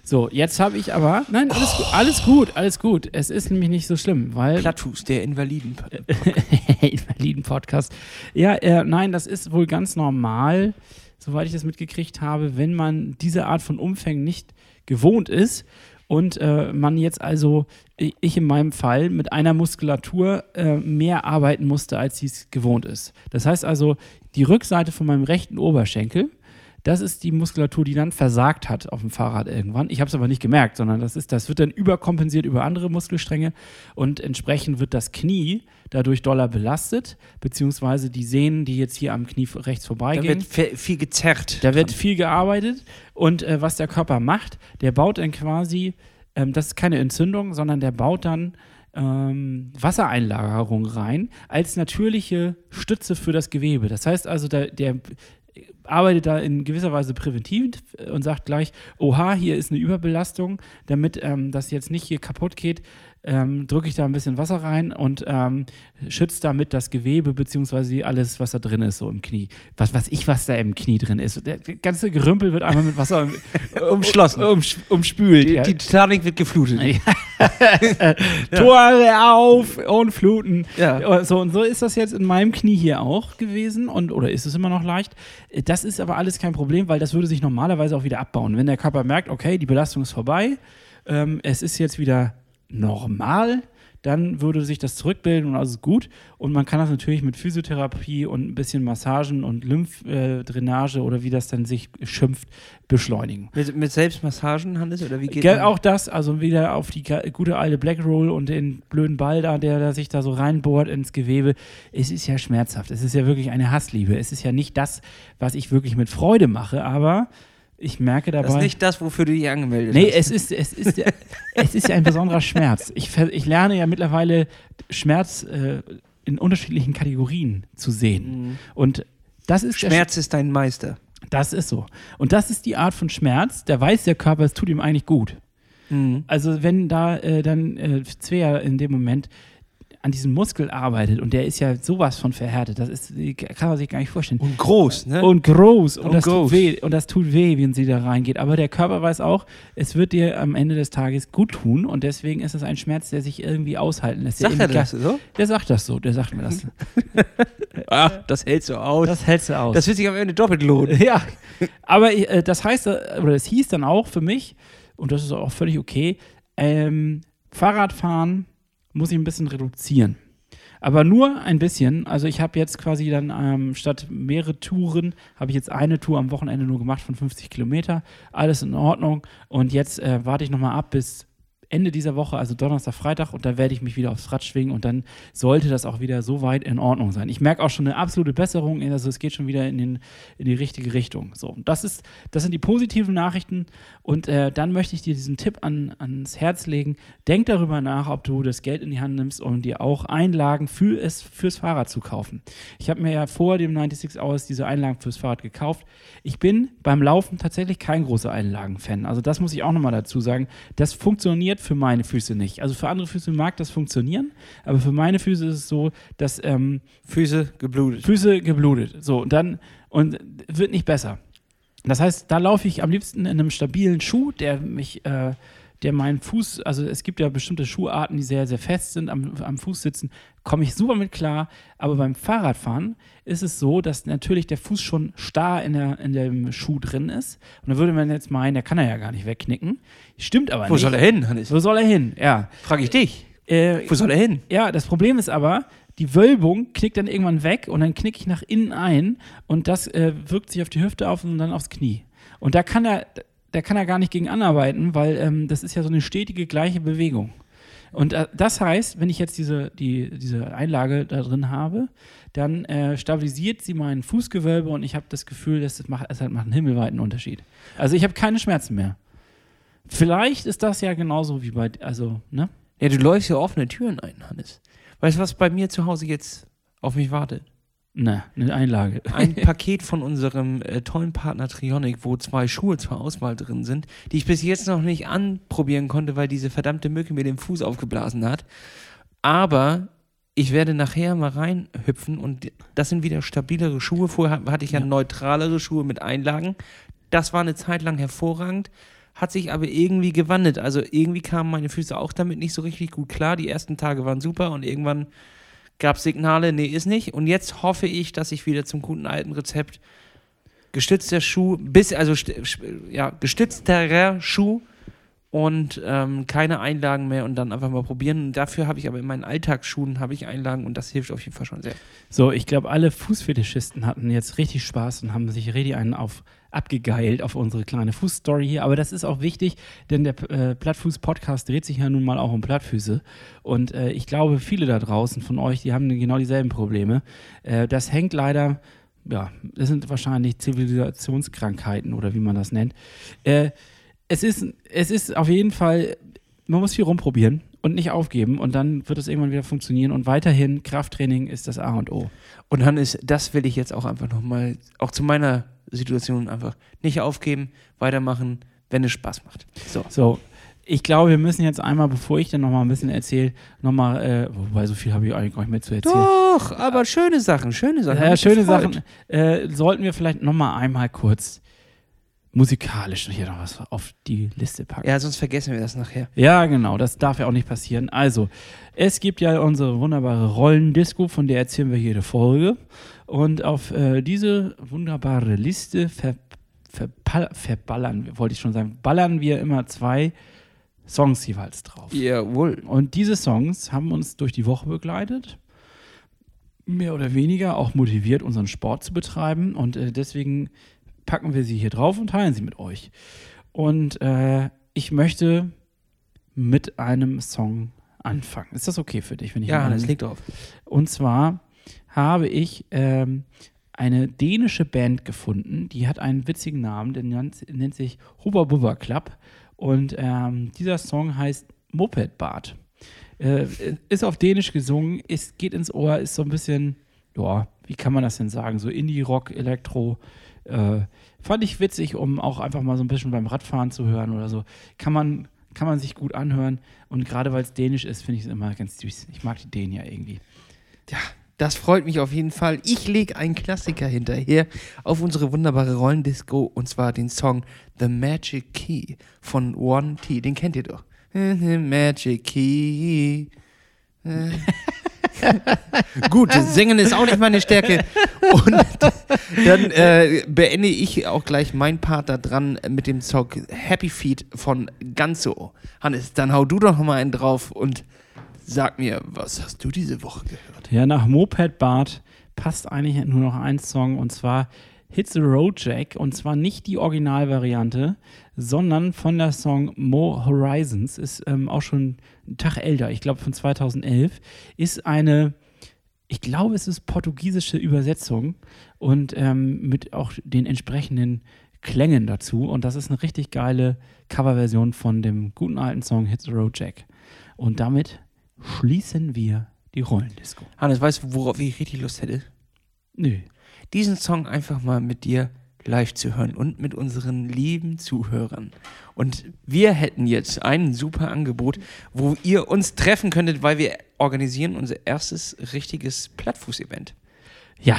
So, jetzt habe ich aber. Nein, alles, gu- alles gut, alles gut. Es ist nämlich nicht so schlimm, weil. Plattfuß, der Invaliden. Invaliden-Podcast. Ja, äh, nein, das ist wohl ganz normal, soweit ich das mitgekriegt habe, wenn man diese Art von Umfängen nicht gewohnt ist und äh, man jetzt also, ich in meinem Fall, mit einer Muskulatur äh, mehr arbeiten musste, als sie es gewohnt ist. Das heißt also, die Rückseite von meinem rechten Oberschenkel, das ist die Muskulatur, die dann versagt hat auf dem Fahrrad irgendwann. Ich habe es aber nicht gemerkt, sondern das, ist, das wird dann überkompensiert über andere Muskelstränge und entsprechend wird das Knie dadurch doller belastet, beziehungsweise die Sehnen, die jetzt hier am Knie rechts Da vorbeigehen. wird fe- viel gezerrt. Da wird viel gearbeitet und äh, was der Körper macht, der baut dann quasi, ähm, das ist keine Entzündung, sondern der baut dann ähm, Wassereinlagerung rein als natürliche Stütze für das Gewebe. Das heißt also, der, der arbeitet da in gewisser Weise präventiv und sagt gleich, oha, hier ist eine Überbelastung, damit ähm, das jetzt nicht hier kaputt geht, ähm, drücke ich da ein bisschen Wasser rein und ähm, schützt damit das Gewebe beziehungsweise alles, was da drin ist, so im Knie. Was weiß ich, was da im Knie drin ist. Der ganze Gerümpel wird einmal mit Wasser Umschlossen. Um, umspült. Die, ja. die Titanic wird geflutet. Tore auf und fluten. Ja. So, und so ist das jetzt in meinem Knie hier auch gewesen und oder ist es immer noch leicht. Das ist aber alles kein Problem, weil das würde sich normalerweise auch wieder abbauen. Wenn der Körper merkt, okay, die Belastung ist vorbei, ähm, es ist jetzt wieder normal, dann würde sich das zurückbilden und alles ist gut. Und man kann das natürlich mit Physiotherapie und ein bisschen Massagen und Lymphdrainage oder wie das dann sich schimpft, beschleunigen. Mit, mit Selbstmassagen, Hannes, oder wie geht Gell, man? auch das, also wieder auf die gute alte Black Roll und den blöden Ball da, der, der sich da so reinbohrt ins Gewebe. Es ist ja schmerzhaft. Es ist ja wirklich eine Hassliebe. Es ist ja nicht das, was ich wirklich mit Freude mache, aber ich merke dabei. Das ist nicht das, wofür du dich angemeldet Nee, hast. es ist, es ist, ja- es ist ja ein besonderer Schmerz. Ich, ich lerne ja mittlerweile Schmerz äh, in unterschiedlichen Kategorien zu sehen. Und das ist Schmerz ist dein Meister. das ist so. Und das ist die Art von Schmerz, da weiß der Körper, es tut ihm eigentlich gut. Also wenn da äh, dann äh, Svea in dem Moment an diesem Muskel arbeitet und der ist ja sowas von verhärtet, das ist, kann man sich gar nicht vorstellen. Und groß, ne? Und groß. Und, Und das groß. tut weh. Und das tut weh, wenn sie da reingeht. Aber der Körper weiß auch, es wird dir am Ende des Tages gut tun. Und deswegen ist es ein Schmerz, der sich irgendwie aushalten lässt. Der Sagt er das so? Der sagt das so. Der sagt mir das. Ach, das hält so aus. Das hältst du aus. Das wird sich am Ende doppelt lohnen. ja. Aber äh, das heißt, äh, oder das hieß dann auch für mich, und das ist auch völlig okay, ähm, Fahrradfahren muss ich ein bisschen reduzieren. Aber nur ein bisschen. Also ich habe jetzt quasi dann ähm, statt mehrere Touren, habe ich jetzt eine Tour am Wochenende nur gemacht von 50 Kilometer. Alles in Ordnung. Und jetzt äh, warte ich nochmal ab bis Ende dieser Woche, also Donnerstag, Freitag, und da werde ich mich wieder aufs Rad schwingen und dann sollte das auch wieder so weit in Ordnung sein. Ich merke auch schon eine absolute Besserung, also es geht schon wieder in, den, in die richtige Richtung. So, das, ist, das sind die positiven Nachrichten und äh, dann möchte ich dir diesen Tipp an, ans Herz legen. Denk darüber nach, ob du das Geld in die Hand nimmst, um dir auch Einlagen für es, fürs Fahrrad zu kaufen. Ich habe mir ja vor dem 96 Hours diese Einlagen fürs Fahrrad gekauft. Ich bin beim Laufen tatsächlich kein großer Einlagen-Fan. Also das muss ich auch nochmal dazu sagen. Das funktioniert für meine Füße nicht. Also für andere Füße mag das funktionieren, aber für meine Füße ist es so, dass ähm, Füße geblutet. Füße geblutet. So, und dann und wird nicht besser. Das heißt, da laufe ich am liebsten in einem stabilen Schuh, der mich, äh, der meinen Fuß, also es gibt ja bestimmte Schuharten, die sehr, sehr fest sind, am, am Fuß sitzen, komme ich super mit klar. Aber beim Fahrradfahren ist es so, dass natürlich der Fuß schon starr in, der, in dem Schuh drin ist. Und da würde man jetzt meinen, der kann er ja gar nicht wegknicken. Stimmt aber Wo nicht. soll er hin, Hannes? Wo soll er hin? Ja. Frag ich dich. Äh, Wo soll er hin? ja, das Problem ist aber, die Wölbung knickt dann irgendwann weg und dann knicke ich nach innen ein und das äh, wirkt sich auf die Hüfte auf und dann aufs Knie. Und da kann er, da kann er gar nicht gegen anarbeiten, weil ähm, das ist ja so eine stetige gleiche Bewegung. Und äh, das heißt, wenn ich jetzt diese, die, diese Einlage da drin habe, dann äh, stabilisiert sie mein Fußgewölbe und ich habe das Gefühl, dass es macht, es halt macht einen himmelweiten Unterschied. Also ich habe keine Schmerzen mehr. Vielleicht ist das ja genauso wie bei, also, ne? Ja, du läufst ja offene Türen ein, Hannes. Weißt du, was bei mir zu Hause jetzt auf mich wartet? Ne, eine Einlage. Ein Paket von unserem äh, tollen Partner Trionic, wo zwei Schuhe zur Auswahl drin sind, die ich bis jetzt noch nicht anprobieren konnte, weil diese verdammte Mücke mir den Fuß aufgeblasen hat. Aber ich werde nachher mal reinhüpfen und das sind wieder stabilere Schuhe. Vorher hatte ich ja, Ja. neutralere Schuhe mit Einlagen. Das war eine Zeit lang hervorragend, hat sich aber irgendwie gewandelt. Also irgendwie kamen meine Füße auch damit nicht so richtig gut klar. Die ersten Tage waren super und irgendwann gab Signale, nee, ist nicht. Und jetzt hoffe ich, dass ich wieder zum guten alten Rezept gestützter Schuh, bis, also ja, gestützterer Schuh und ähm, keine Einlagen mehr und dann einfach mal probieren. Und dafür habe ich aber in meinen Alltagsschuhen habe ich Einlagen und das hilft auf jeden Fall schon sehr. So, ich glaube, alle Fußfetischisten hatten jetzt richtig Spaß und haben sich richtig einen auf abgegeilt auf unsere kleine Fußstory hier. Aber das ist auch wichtig, denn der äh, Plattfuß-Podcast dreht sich ja nun mal auch um Plattfüße. Und äh, ich glaube, viele da draußen von euch, die haben genau dieselben Probleme. Äh, das hängt leider, ja, das sind wahrscheinlich Zivilisationskrankheiten oder wie man das nennt. Äh, es, ist, es ist auf jeden Fall, man muss viel rumprobieren und nicht aufgeben und dann wird es irgendwann wieder funktionieren. Und weiterhin, Krafttraining ist das A und O. Und Hannes, das will ich jetzt auch einfach nochmal, auch zu meiner Situation einfach nicht aufgeben, weitermachen, wenn es Spaß macht. So. So, ich glaube, wir müssen jetzt einmal, bevor ich dann nochmal ein bisschen erzähle, nochmal, äh, wobei so viel habe ich eigentlich gar nicht mehr zu erzählen. Doch, aber schöne Sachen, schöne Sachen. Ja, schöne gefreut. Sachen. Äh, sollten wir vielleicht nochmal einmal kurz musikalisch hier noch was auf die Liste packen. Ja, sonst vergessen wir das nachher. Ja, genau, das darf ja auch nicht passieren. Also, es gibt ja unsere wunderbare Rollendisco, von der erzählen wir jede Folge. Und auf äh, diese wunderbare Liste ver, verpal- verballern, wollte ich schon sagen, ballern wir immer zwei Songs jeweils drauf. Jawohl. Und diese Songs haben uns durch die Woche begleitet, mehr oder weniger auch motiviert, unseren Sport zu betreiben. Und äh, deswegen packen wir sie hier drauf und teilen sie mit euch. Und äh, ich möchte mit einem Song anfangen. Ist das okay für dich, wenn ich Ja, das liegt drauf. und zwar habe ich ähm, eine dänische Band gefunden, die hat einen witzigen Namen, der nennt, nennt sich Hubba Bubba Club. Und ähm, dieser Song heißt Moped Bart. Äh, ist auf Dänisch gesungen, ist, geht ins Ohr, ist so ein bisschen, ja, wie kann man das denn sagen? So Indie-Rock, Elektro. Äh, fand ich witzig, um auch einfach mal so ein bisschen beim Radfahren zu hören oder so. Kann man, kann man sich gut anhören. Und gerade weil es dänisch ist, finde ich es immer ganz süß. Ich mag die Dänen ja irgendwie. Ja, das freut mich auf jeden Fall. Ich lege einen Klassiker hinterher auf unsere wunderbare Rollendisco und zwar den Song The Magic Key von One T. Den kennt ihr doch. The Magic Key. Gut, singen ist auch nicht meine Stärke. Und dann äh, beende ich auch gleich mein Part da dran mit dem Song Happy Feet von Ganzo. Hannes, dann hau du doch mal einen drauf und sag mir, was hast du diese Woche gehört? Ja, nach Moped Bart passt eigentlich nur noch ein Song und zwar Hits the Road Jack und zwar nicht die Originalvariante, sondern von der Song More Horizons, ist ähm, auch schon einen Tag älter, ich glaube von 2011, ist eine, ich glaube es ist portugiesische Übersetzung und ähm, mit auch den entsprechenden Klängen dazu und das ist eine richtig geile Coverversion von dem guten alten Song Hits the Road Jack. Und damit schließen wir die Rollendisco. Hannes, weißt du, worauf ich richtig Lust hätte? Nö. Diesen Song einfach mal mit dir live zu hören und mit unseren lieben Zuhörern. Und wir hätten jetzt ein super Angebot, wo ihr uns treffen könntet, weil wir organisieren unser erstes richtiges Plattfuß-Event. Ja,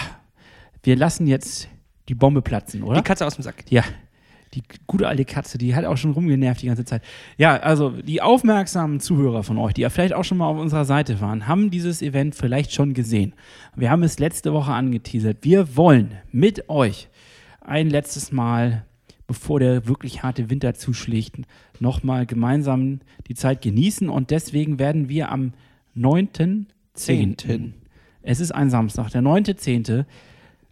wir lassen jetzt die Bombe platzen, oder? Die Katze aus dem Sack. Ja, die gute alte Katze, die hat auch schon rumgenervt die ganze Zeit. Ja, also die aufmerksamen Zuhörer von euch, die ja vielleicht auch schon mal auf unserer Seite waren, haben dieses Event vielleicht schon gesehen. Wir haben es letzte Woche angeteasert. Wir wollen mit euch ein letztes Mal, bevor der wirklich harte Winter zuschlägt, nochmal gemeinsam die Zeit genießen und deswegen werden wir am 9.10. Es ist ein Samstag, der 9.10.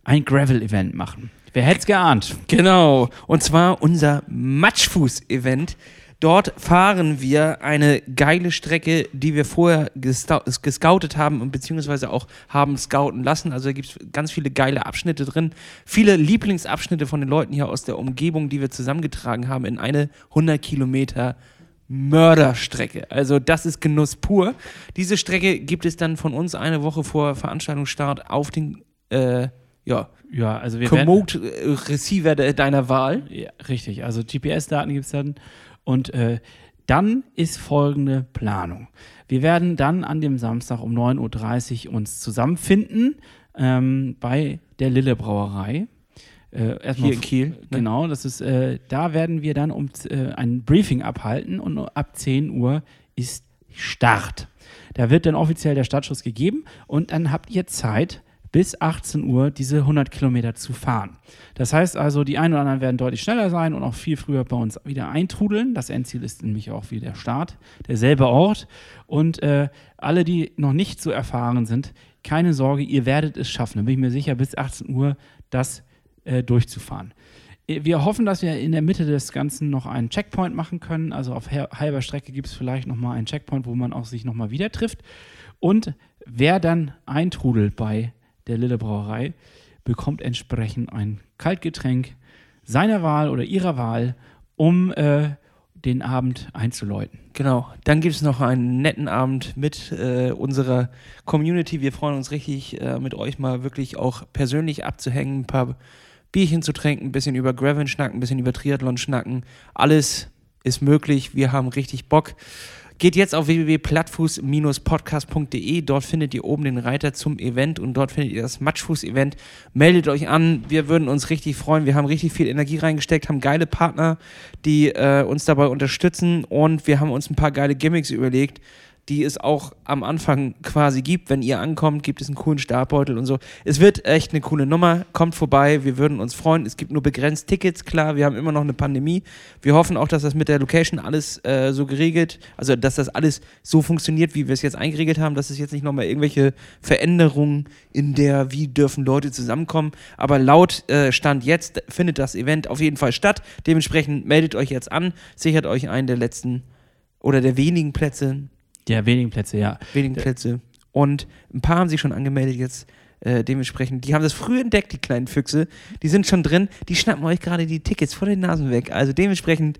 ein Gravel-Event machen. Wer hätte es geahnt? Genau. Und zwar unser Matschfuß-Event. Dort fahren wir eine geile Strecke, die wir vorher gescoutet haben und beziehungsweise auch haben scouten lassen. Also da gibt es ganz viele geile Abschnitte drin. Viele Lieblingsabschnitte von den Leuten hier aus der Umgebung, die wir zusammengetragen haben in eine 100 Kilometer Mörderstrecke. Also das ist Genuss pur. Diese Strecke gibt es dann von uns eine Woche vor Veranstaltungsstart auf den äh, ja, ja, also wir Komoot Receiver de deiner Wahl. Ja, richtig. Also GPS-Daten gibt es dann. Und äh, dann ist folgende Planung. Wir werden dann an dem Samstag um 9.30 Uhr uns zusammenfinden ähm, bei der Lille Brauerei. Äh, Hier in Kiel. Ne? Genau, das ist, äh, da werden wir dann um äh, ein Briefing abhalten und ab 10 Uhr ist Start. Da wird dann offiziell der Startschuss gegeben und dann habt ihr Zeit, bis 18 Uhr diese 100 Kilometer zu fahren. Das heißt also, die einen oder anderen werden deutlich schneller sein und auch viel früher bei uns wieder eintrudeln. Das Endziel ist nämlich auch wie der Start, derselbe Ort. Und äh, alle, die noch nicht so erfahren sind, keine Sorge, ihr werdet es schaffen. Da bin ich mir sicher, bis 18 Uhr das äh, durchzufahren. Äh, wir hoffen, dass wir in der Mitte des Ganzen noch einen Checkpoint machen können. Also auf halber Strecke gibt es vielleicht nochmal einen Checkpoint, wo man auch sich nochmal wieder trifft. Und wer dann eintrudelt bei der Lille Brauerei bekommt entsprechend ein Kaltgetränk seiner Wahl oder ihrer Wahl, um äh, den Abend einzuläuten. Genau. Dann gibt es noch einen netten Abend mit äh, unserer Community. Wir freuen uns richtig, äh, mit euch mal wirklich auch persönlich abzuhängen, ein paar Bierchen zu trinken, ein bisschen über Gravel schnacken, ein bisschen über Triathlon schnacken. Alles ist möglich. Wir haben richtig Bock. Geht jetzt auf www.plattfuß-podcast.de. Dort findet ihr oben den Reiter zum Event und dort findet ihr das Matschfuß-Event. Meldet euch an. Wir würden uns richtig freuen. Wir haben richtig viel Energie reingesteckt, haben geile Partner, die äh, uns dabei unterstützen und wir haben uns ein paar geile Gimmicks überlegt die es auch am Anfang quasi gibt. Wenn ihr ankommt, gibt es einen coolen Startbeutel und so. Es wird echt eine coole Nummer. Kommt vorbei, wir würden uns freuen. Es gibt nur begrenzt Tickets, klar. Wir haben immer noch eine Pandemie. Wir hoffen auch, dass das mit der Location alles äh, so geregelt, also dass das alles so funktioniert, wie wir es jetzt eingeregelt haben, dass es jetzt nicht nochmal irgendwelche Veränderungen in der, wie dürfen Leute zusammenkommen. Aber laut äh, Stand jetzt findet das Event auf jeden Fall statt. Dementsprechend meldet euch jetzt an, sichert euch einen der letzten oder der wenigen Plätze ja, wenigen Plätze, ja. Wenigen Plätze. Und ein paar haben sich schon angemeldet jetzt. Äh, dementsprechend, die haben das früh entdeckt, die kleinen Füchse. Die sind schon drin. Die schnappen euch gerade die Tickets vor den Nasen weg. Also dementsprechend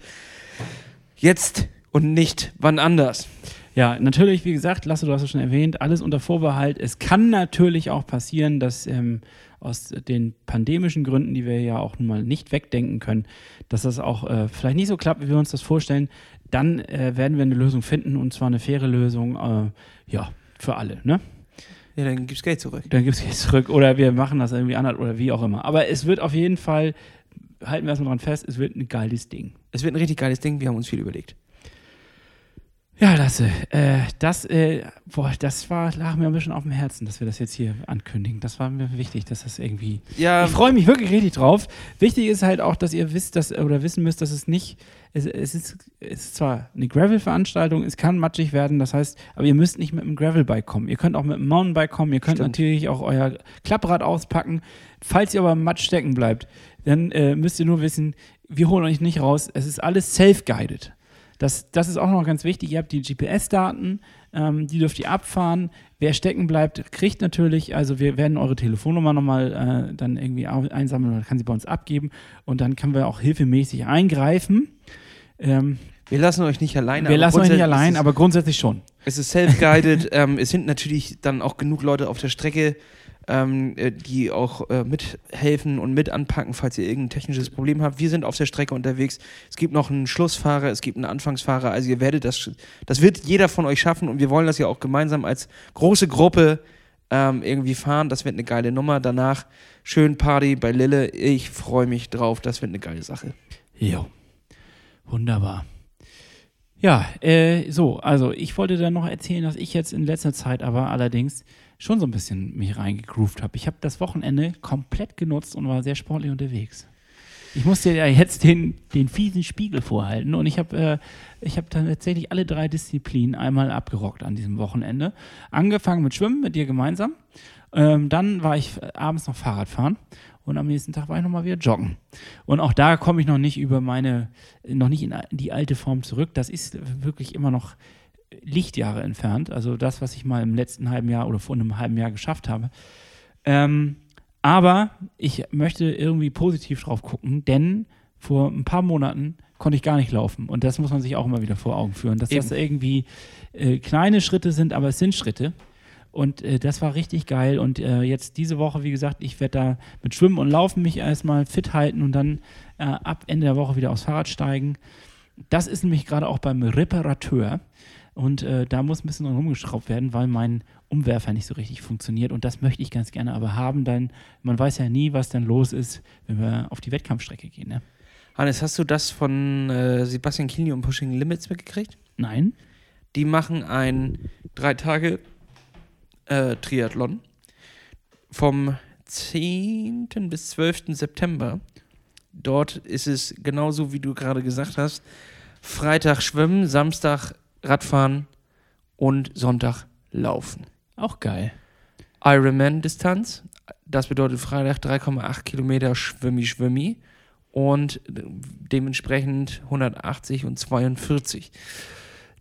jetzt und nicht wann anders. Ja, natürlich, wie gesagt, Lasse, du hast es schon erwähnt, alles unter Vorbehalt. Es kann natürlich auch passieren, dass ähm, aus den pandemischen Gründen, die wir ja auch nun mal nicht wegdenken können, dass das auch äh, vielleicht nicht so klappt, wie wir uns das vorstellen dann äh, werden wir eine Lösung finden und zwar eine faire Lösung, äh, ja, für alle, ne? Ja, dann gibt's Geld zurück. Dann gibt es Geld zurück oder wir machen das irgendwie anders oder wie auch immer. Aber es wird auf jeden Fall, halten wir erstmal dran fest, es wird ein geiles Ding. Es wird ein richtig geiles Ding, wir haben uns viel überlegt. Ja, Lasse, äh, das, äh, boah, das war, lag mir ein bisschen auf dem Herzen, dass wir das jetzt hier ankündigen. Das war mir wichtig, dass das irgendwie. Ja, Ich freue mich wirklich richtig drauf. Wichtig ist halt auch, dass ihr wisst, dass, oder wissen müsst, dass es nicht, es, es, ist, es ist zwar eine Gravel-Veranstaltung, es kann matschig werden, das heißt, aber ihr müsst nicht mit einem Gravelbike kommen. Ihr könnt auch mit einem Mountainbike kommen, ihr könnt Stimmt. natürlich auch euer Klapprad auspacken. Falls ihr aber im Matsch stecken bleibt, dann äh, müsst ihr nur wissen, wir holen euch nicht raus. Es ist alles self-guided. Das, das ist auch noch ganz wichtig. Ihr habt die GPS-Daten, ähm, die dürft ihr abfahren. Wer stecken bleibt, kriegt natürlich, also wir werden eure Telefonnummer nochmal äh, dann irgendwie einsammeln oder kann sie bei uns abgeben und dann können wir auch hilfemäßig eingreifen. Ähm, wir lassen euch nicht alleine. wir lassen euch nicht allein, aber grundsätzlich schon. Es ist self-guided. ähm, es sind natürlich dann auch genug Leute auf der Strecke, ähm, äh, die auch äh, mithelfen und mit anpacken, falls ihr irgendein technisches Problem habt. Wir sind auf der Strecke unterwegs. Es gibt noch einen Schlussfahrer, es gibt einen Anfangsfahrer. Also ihr werdet das, das wird jeder von euch schaffen und wir wollen das ja auch gemeinsam als große Gruppe ähm, irgendwie fahren. Das wird eine geile Nummer. Danach schön Party bei Lille. Ich freue mich drauf. Das wird eine geile Sache. Jo. Wunderbar. Ja, äh, so, also ich wollte dann noch erzählen, dass ich jetzt in letzter Zeit aber allerdings schon so ein bisschen mich reingegroovt habe. Ich habe das Wochenende komplett genutzt und war sehr sportlich unterwegs. Ich musste ja jetzt den, den fiesen Spiegel vorhalten und ich habe äh, hab dann tatsächlich alle drei Disziplinen einmal abgerockt an diesem Wochenende. Angefangen mit Schwimmen mit dir gemeinsam. Ähm, dann war ich äh, abends noch Fahrradfahren und am nächsten Tag war ich nochmal wieder joggen. Und auch da komme ich noch nicht über meine, noch nicht in die alte Form zurück. Das ist wirklich immer noch Lichtjahre entfernt. Also das, was ich mal im letzten halben Jahr oder vor einem halben Jahr geschafft habe. Ähm, aber ich möchte irgendwie positiv drauf gucken, denn vor ein paar Monaten konnte ich gar nicht laufen. Und das muss man sich auch immer wieder vor Augen führen, dass das irgendwie äh, kleine Schritte sind, aber es sind Schritte. Und äh, das war richtig geil. Und äh, jetzt diese Woche, wie gesagt, ich werde da mit Schwimmen und Laufen mich erstmal fit halten und dann äh, ab Ende der Woche wieder aufs Fahrrad steigen. Das ist nämlich gerade auch beim Reparateur. Und äh, da muss ein bisschen dran rumgeschraubt werden, weil mein Umwerfer nicht so richtig funktioniert. Und das möchte ich ganz gerne aber haben, denn man weiß ja nie, was dann los ist, wenn wir auf die Wettkampfstrecke gehen. Ne? Hannes, hast du das von äh, Sebastian Kili und Pushing Limits mitgekriegt? Nein? Die machen ein drei Tage äh, Triathlon vom 10. bis 12. September. Dort ist es genauso, wie du gerade gesagt hast. Freitag schwimmen, Samstag Radfahren und Sonntag laufen. Auch geil. Ironman-Distanz. Das bedeutet Freitag 3,8 Kilometer Schwimmi, Schwimmi und dementsprechend 180 und 42.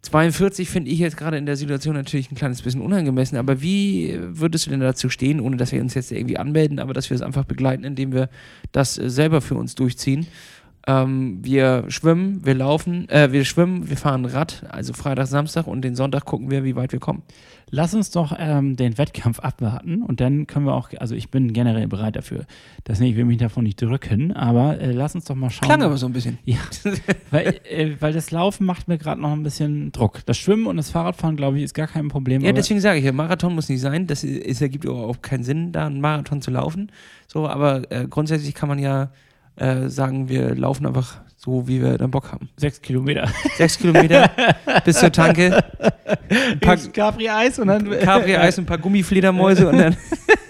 42 finde ich jetzt gerade in der Situation natürlich ein kleines bisschen unangemessen, aber wie würdest du denn dazu stehen, ohne dass wir uns jetzt irgendwie anmelden, aber dass wir es einfach begleiten, indem wir das äh, selber für uns durchziehen? Ähm, wir schwimmen, wir laufen, äh, wir schwimmen, wir fahren Rad, also Freitag, Samstag und den Sonntag gucken wir, wie weit wir kommen. Lass uns doch ähm, den Wettkampf abwarten und dann können wir auch, also ich bin generell bereit dafür. Das nicht, ich will mich davon nicht drücken, aber äh, lass uns doch mal schauen. Klang aber so ein bisschen. Ja, weil, äh, weil das Laufen macht mir gerade noch ein bisschen Druck. Das Schwimmen und das Fahrradfahren, glaube ich, ist gar kein Problem. Ja, deswegen sage ich ja, Marathon muss nicht sein. Das ist, es ergibt auch keinen Sinn, da einen Marathon zu laufen. So, aber äh, grundsätzlich kann man ja äh, sagen, wir laufen einfach so, wie wir dann Bock haben. sechs Kilometer. Sechs Kilometer bis zur Tanke, ein paar Capri-Eis und dann. Capri-Eis, ein paar Gummifledermäuse und dann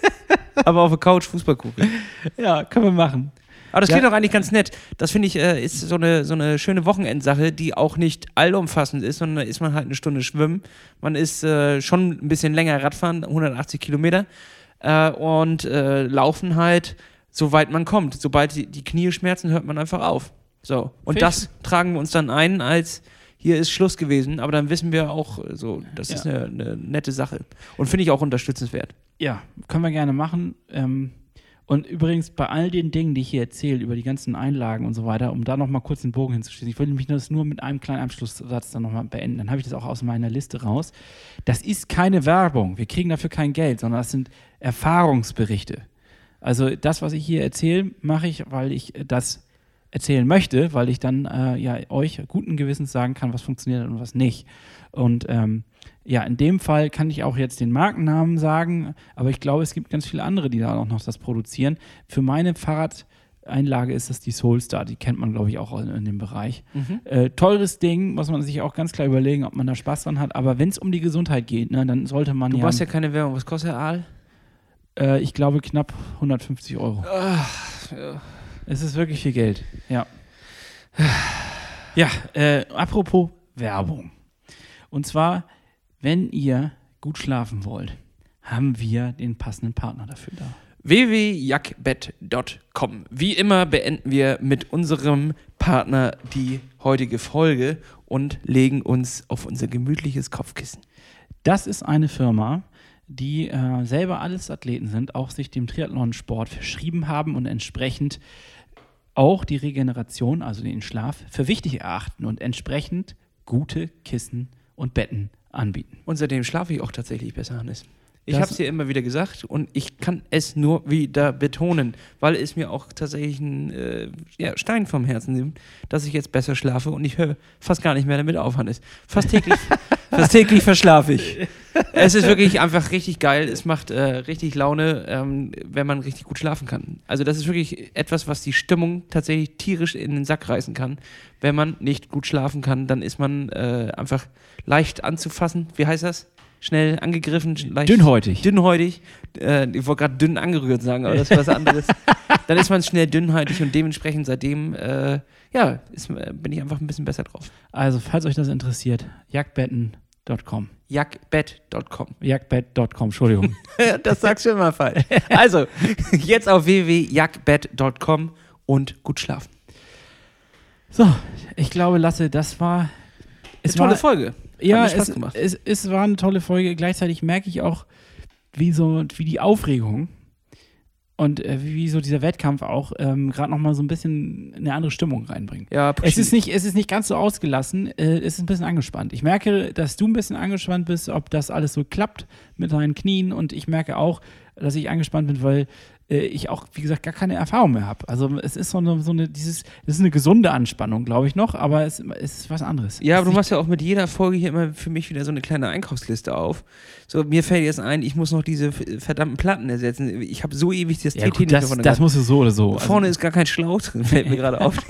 aber auf der Couch Fußball gucken. Ja, können wir machen. Aber das Ja. klingt auch eigentlich ganz nett. Das finde ich, äh, ist so eine, so eine schöne Wochenendsache, die auch nicht allumfassend ist, sondern da ist man halt eine Stunde schwimmen. Man ist äh, schon ein bisschen länger Radfahren, 180 Kilometer. Äh, und äh, laufen halt, soweit man kommt. Sobald die, die Knie schmerzen, hört man einfach auf. So. Und Fisch. das tragen wir uns dann ein als hier ist Schluss gewesen, aber dann wissen wir auch äh, so, das Ja. ist eine, eine nette Sache. Und finde ich auch unterstützenswert. Ja, können wir gerne machen. Ähm, und übrigens bei all den Dingen, die ich hier erzähle, über die ganzen Einlagen und so weiter, um da nochmal kurz den Bogen hinzuschließen, ich wollte mich das nur mit einem kleinen Abschlusssatz dann nochmal beenden. Dann habe ich das auch aus meiner Liste raus. Das ist keine Werbung. Wir kriegen dafür kein Geld, sondern das sind Erfahrungsberichte. Also das, was ich hier erzähle, mache ich, weil ich das erzählen möchte, weil ich dann äh, ja euch guten Gewissens sagen kann, was funktioniert und was nicht. Und ähm, ja, in dem Fall kann ich auch jetzt den Markennamen sagen, aber ich glaube, es gibt ganz viele andere, die da auch noch das produzieren. Für meine Fahrradeinlage ist das die Soulstar, die kennt man, glaube ich, auch in, in dem Bereich. Mhm. Äh, teures Ding, muss man sich auch ganz klar überlegen, ob man da Spaß dran hat. Aber wenn es um die Gesundheit geht, ne, dann sollte man Du ja, machst ja keine Werbung. Was kostet der Aal? Äh, ich glaube, knapp 150 Euro. Ach, ja. Es ist wirklich viel Geld, ja. Ja, äh, apropos Werbung. Und zwar, wenn ihr gut schlafen wollt, haben wir den passenden Partner dafür da. www.jackbett.com. Wie immer beenden wir mit unserem Partner die heutige Folge und legen uns auf unser gemütliches Kopfkissen. Das ist eine Firma, die äh, selber alles Athleten sind, auch sich dem Triathlonsport verschrieben haben und entsprechend auch die Regeneration, also den Schlaf, für wichtig erachten und entsprechend gute Kissen und Betten anbieten. Und seitdem schlafe ich auch tatsächlich besser, Hannes. Ich habe es dir immer wieder gesagt und ich kann es nur wieder betonen, weil es mir auch tatsächlich ein äh, ja, Stein vom Herzen nimmt, dass ich jetzt besser schlafe und ich höre fast gar nicht mehr damit auf, Hannes. Fast täglich, fast täglich verschlafe ich. Es ist wirklich einfach richtig geil. Es macht äh, richtig Laune, ähm, wenn man richtig gut schlafen kann. Also das ist wirklich etwas, was die Stimmung tatsächlich tierisch in den Sack reißen kann. Wenn man nicht gut schlafen kann, dann ist man äh, einfach leicht anzufassen. Wie heißt das? Schnell angegriffen, leicht Dünnhäutig. dünnhäutig. Äh, ich wollte gerade dünn angerührt sagen, aber das ist was anderes. Dann ist man schnell dünnhäutig und dementsprechend seitdem, äh, ja, ist, äh, bin ich einfach ein bisschen besser drauf. Also, falls euch das interessiert, jagdbetten.com. Jackbett.com. Jagdbett.com, Entschuldigung. das sagst du immer falsch. Also, jetzt auf www.jackbett.com und gut schlafen. so, ich glaube, Lasse, das war. Es tolle war, Folge. Ja, es, gemacht. Es, es war eine tolle Folge. Gleichzeitig merke ich auch, wie so, wie die Aufregung und äh, wie so dieser Wettkampf auch ähm, gerade nochmal so ein bisschen eine andere Stimmung reinbringt. Ja, Es ist, nicht, es ist nicht ganz so ausgelassen, äh, es ist ein bisschen angespannt. Ich merke, dass du ein bisschen angespannt bist, ob das alles so klappt mit deinen Knien und ich merke auch, dass ich angespannt bin, weil äh, ich auch, wie gesagt, gar keine Erfahrung mehr habe. Also es ist so eine, so eine, dieses, das ist eine gesunde Anspannung, glaube ich noch, aber es, es ist was anderes. Ja, aber du machst ja auch mit jeder Folge hier immer für mich wieder so eine kleine Einkaufsliste auf. So, mir fällt jetzt ein, ich muss noch diese verdammten Platten ersetzen. Ich habe so ewig das Ja, TT gut, das, das musst du so oder so. Also, Vorne ist gar kein Schlauch drin, fällt mir gerade auf.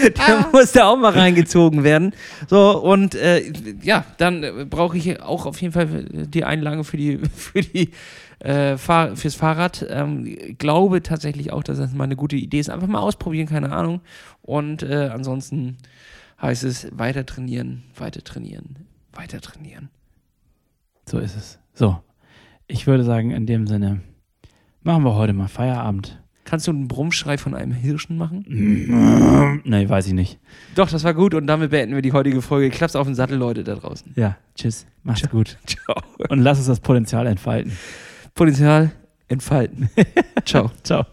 Der muss da auch mal reingezogen werden. So, und äh, ja, dann äh, brauche ich auch auf jeden Fall die Einlage für die, für die äh, Fahr fürs Fahrrad. Ähm, glaube tatsächlich auch, dass das mal eine gute Idee ist. Einfach mal ausprobieren, keine Ahnung. Und äh, ansonsten heißt es weiter trainieren, weiter trainieren, weiter trainieren. so ist es. So, ich würde sagen, in dem Sinne, machen wir heute mal Feierabend. Kannst du einen Brummschrei von einem Hirschen machen? nee, weiß ich nicht. Doch, das war gut und damit beenden wir die heutige Folge. Klapp's auf den Sattel, Leute da draußen. Ja, tschüss. Macht's gut. Ciao. Und lass uns das Potenzial entfalten. Potenzial entfalten. Ciao. Ciao.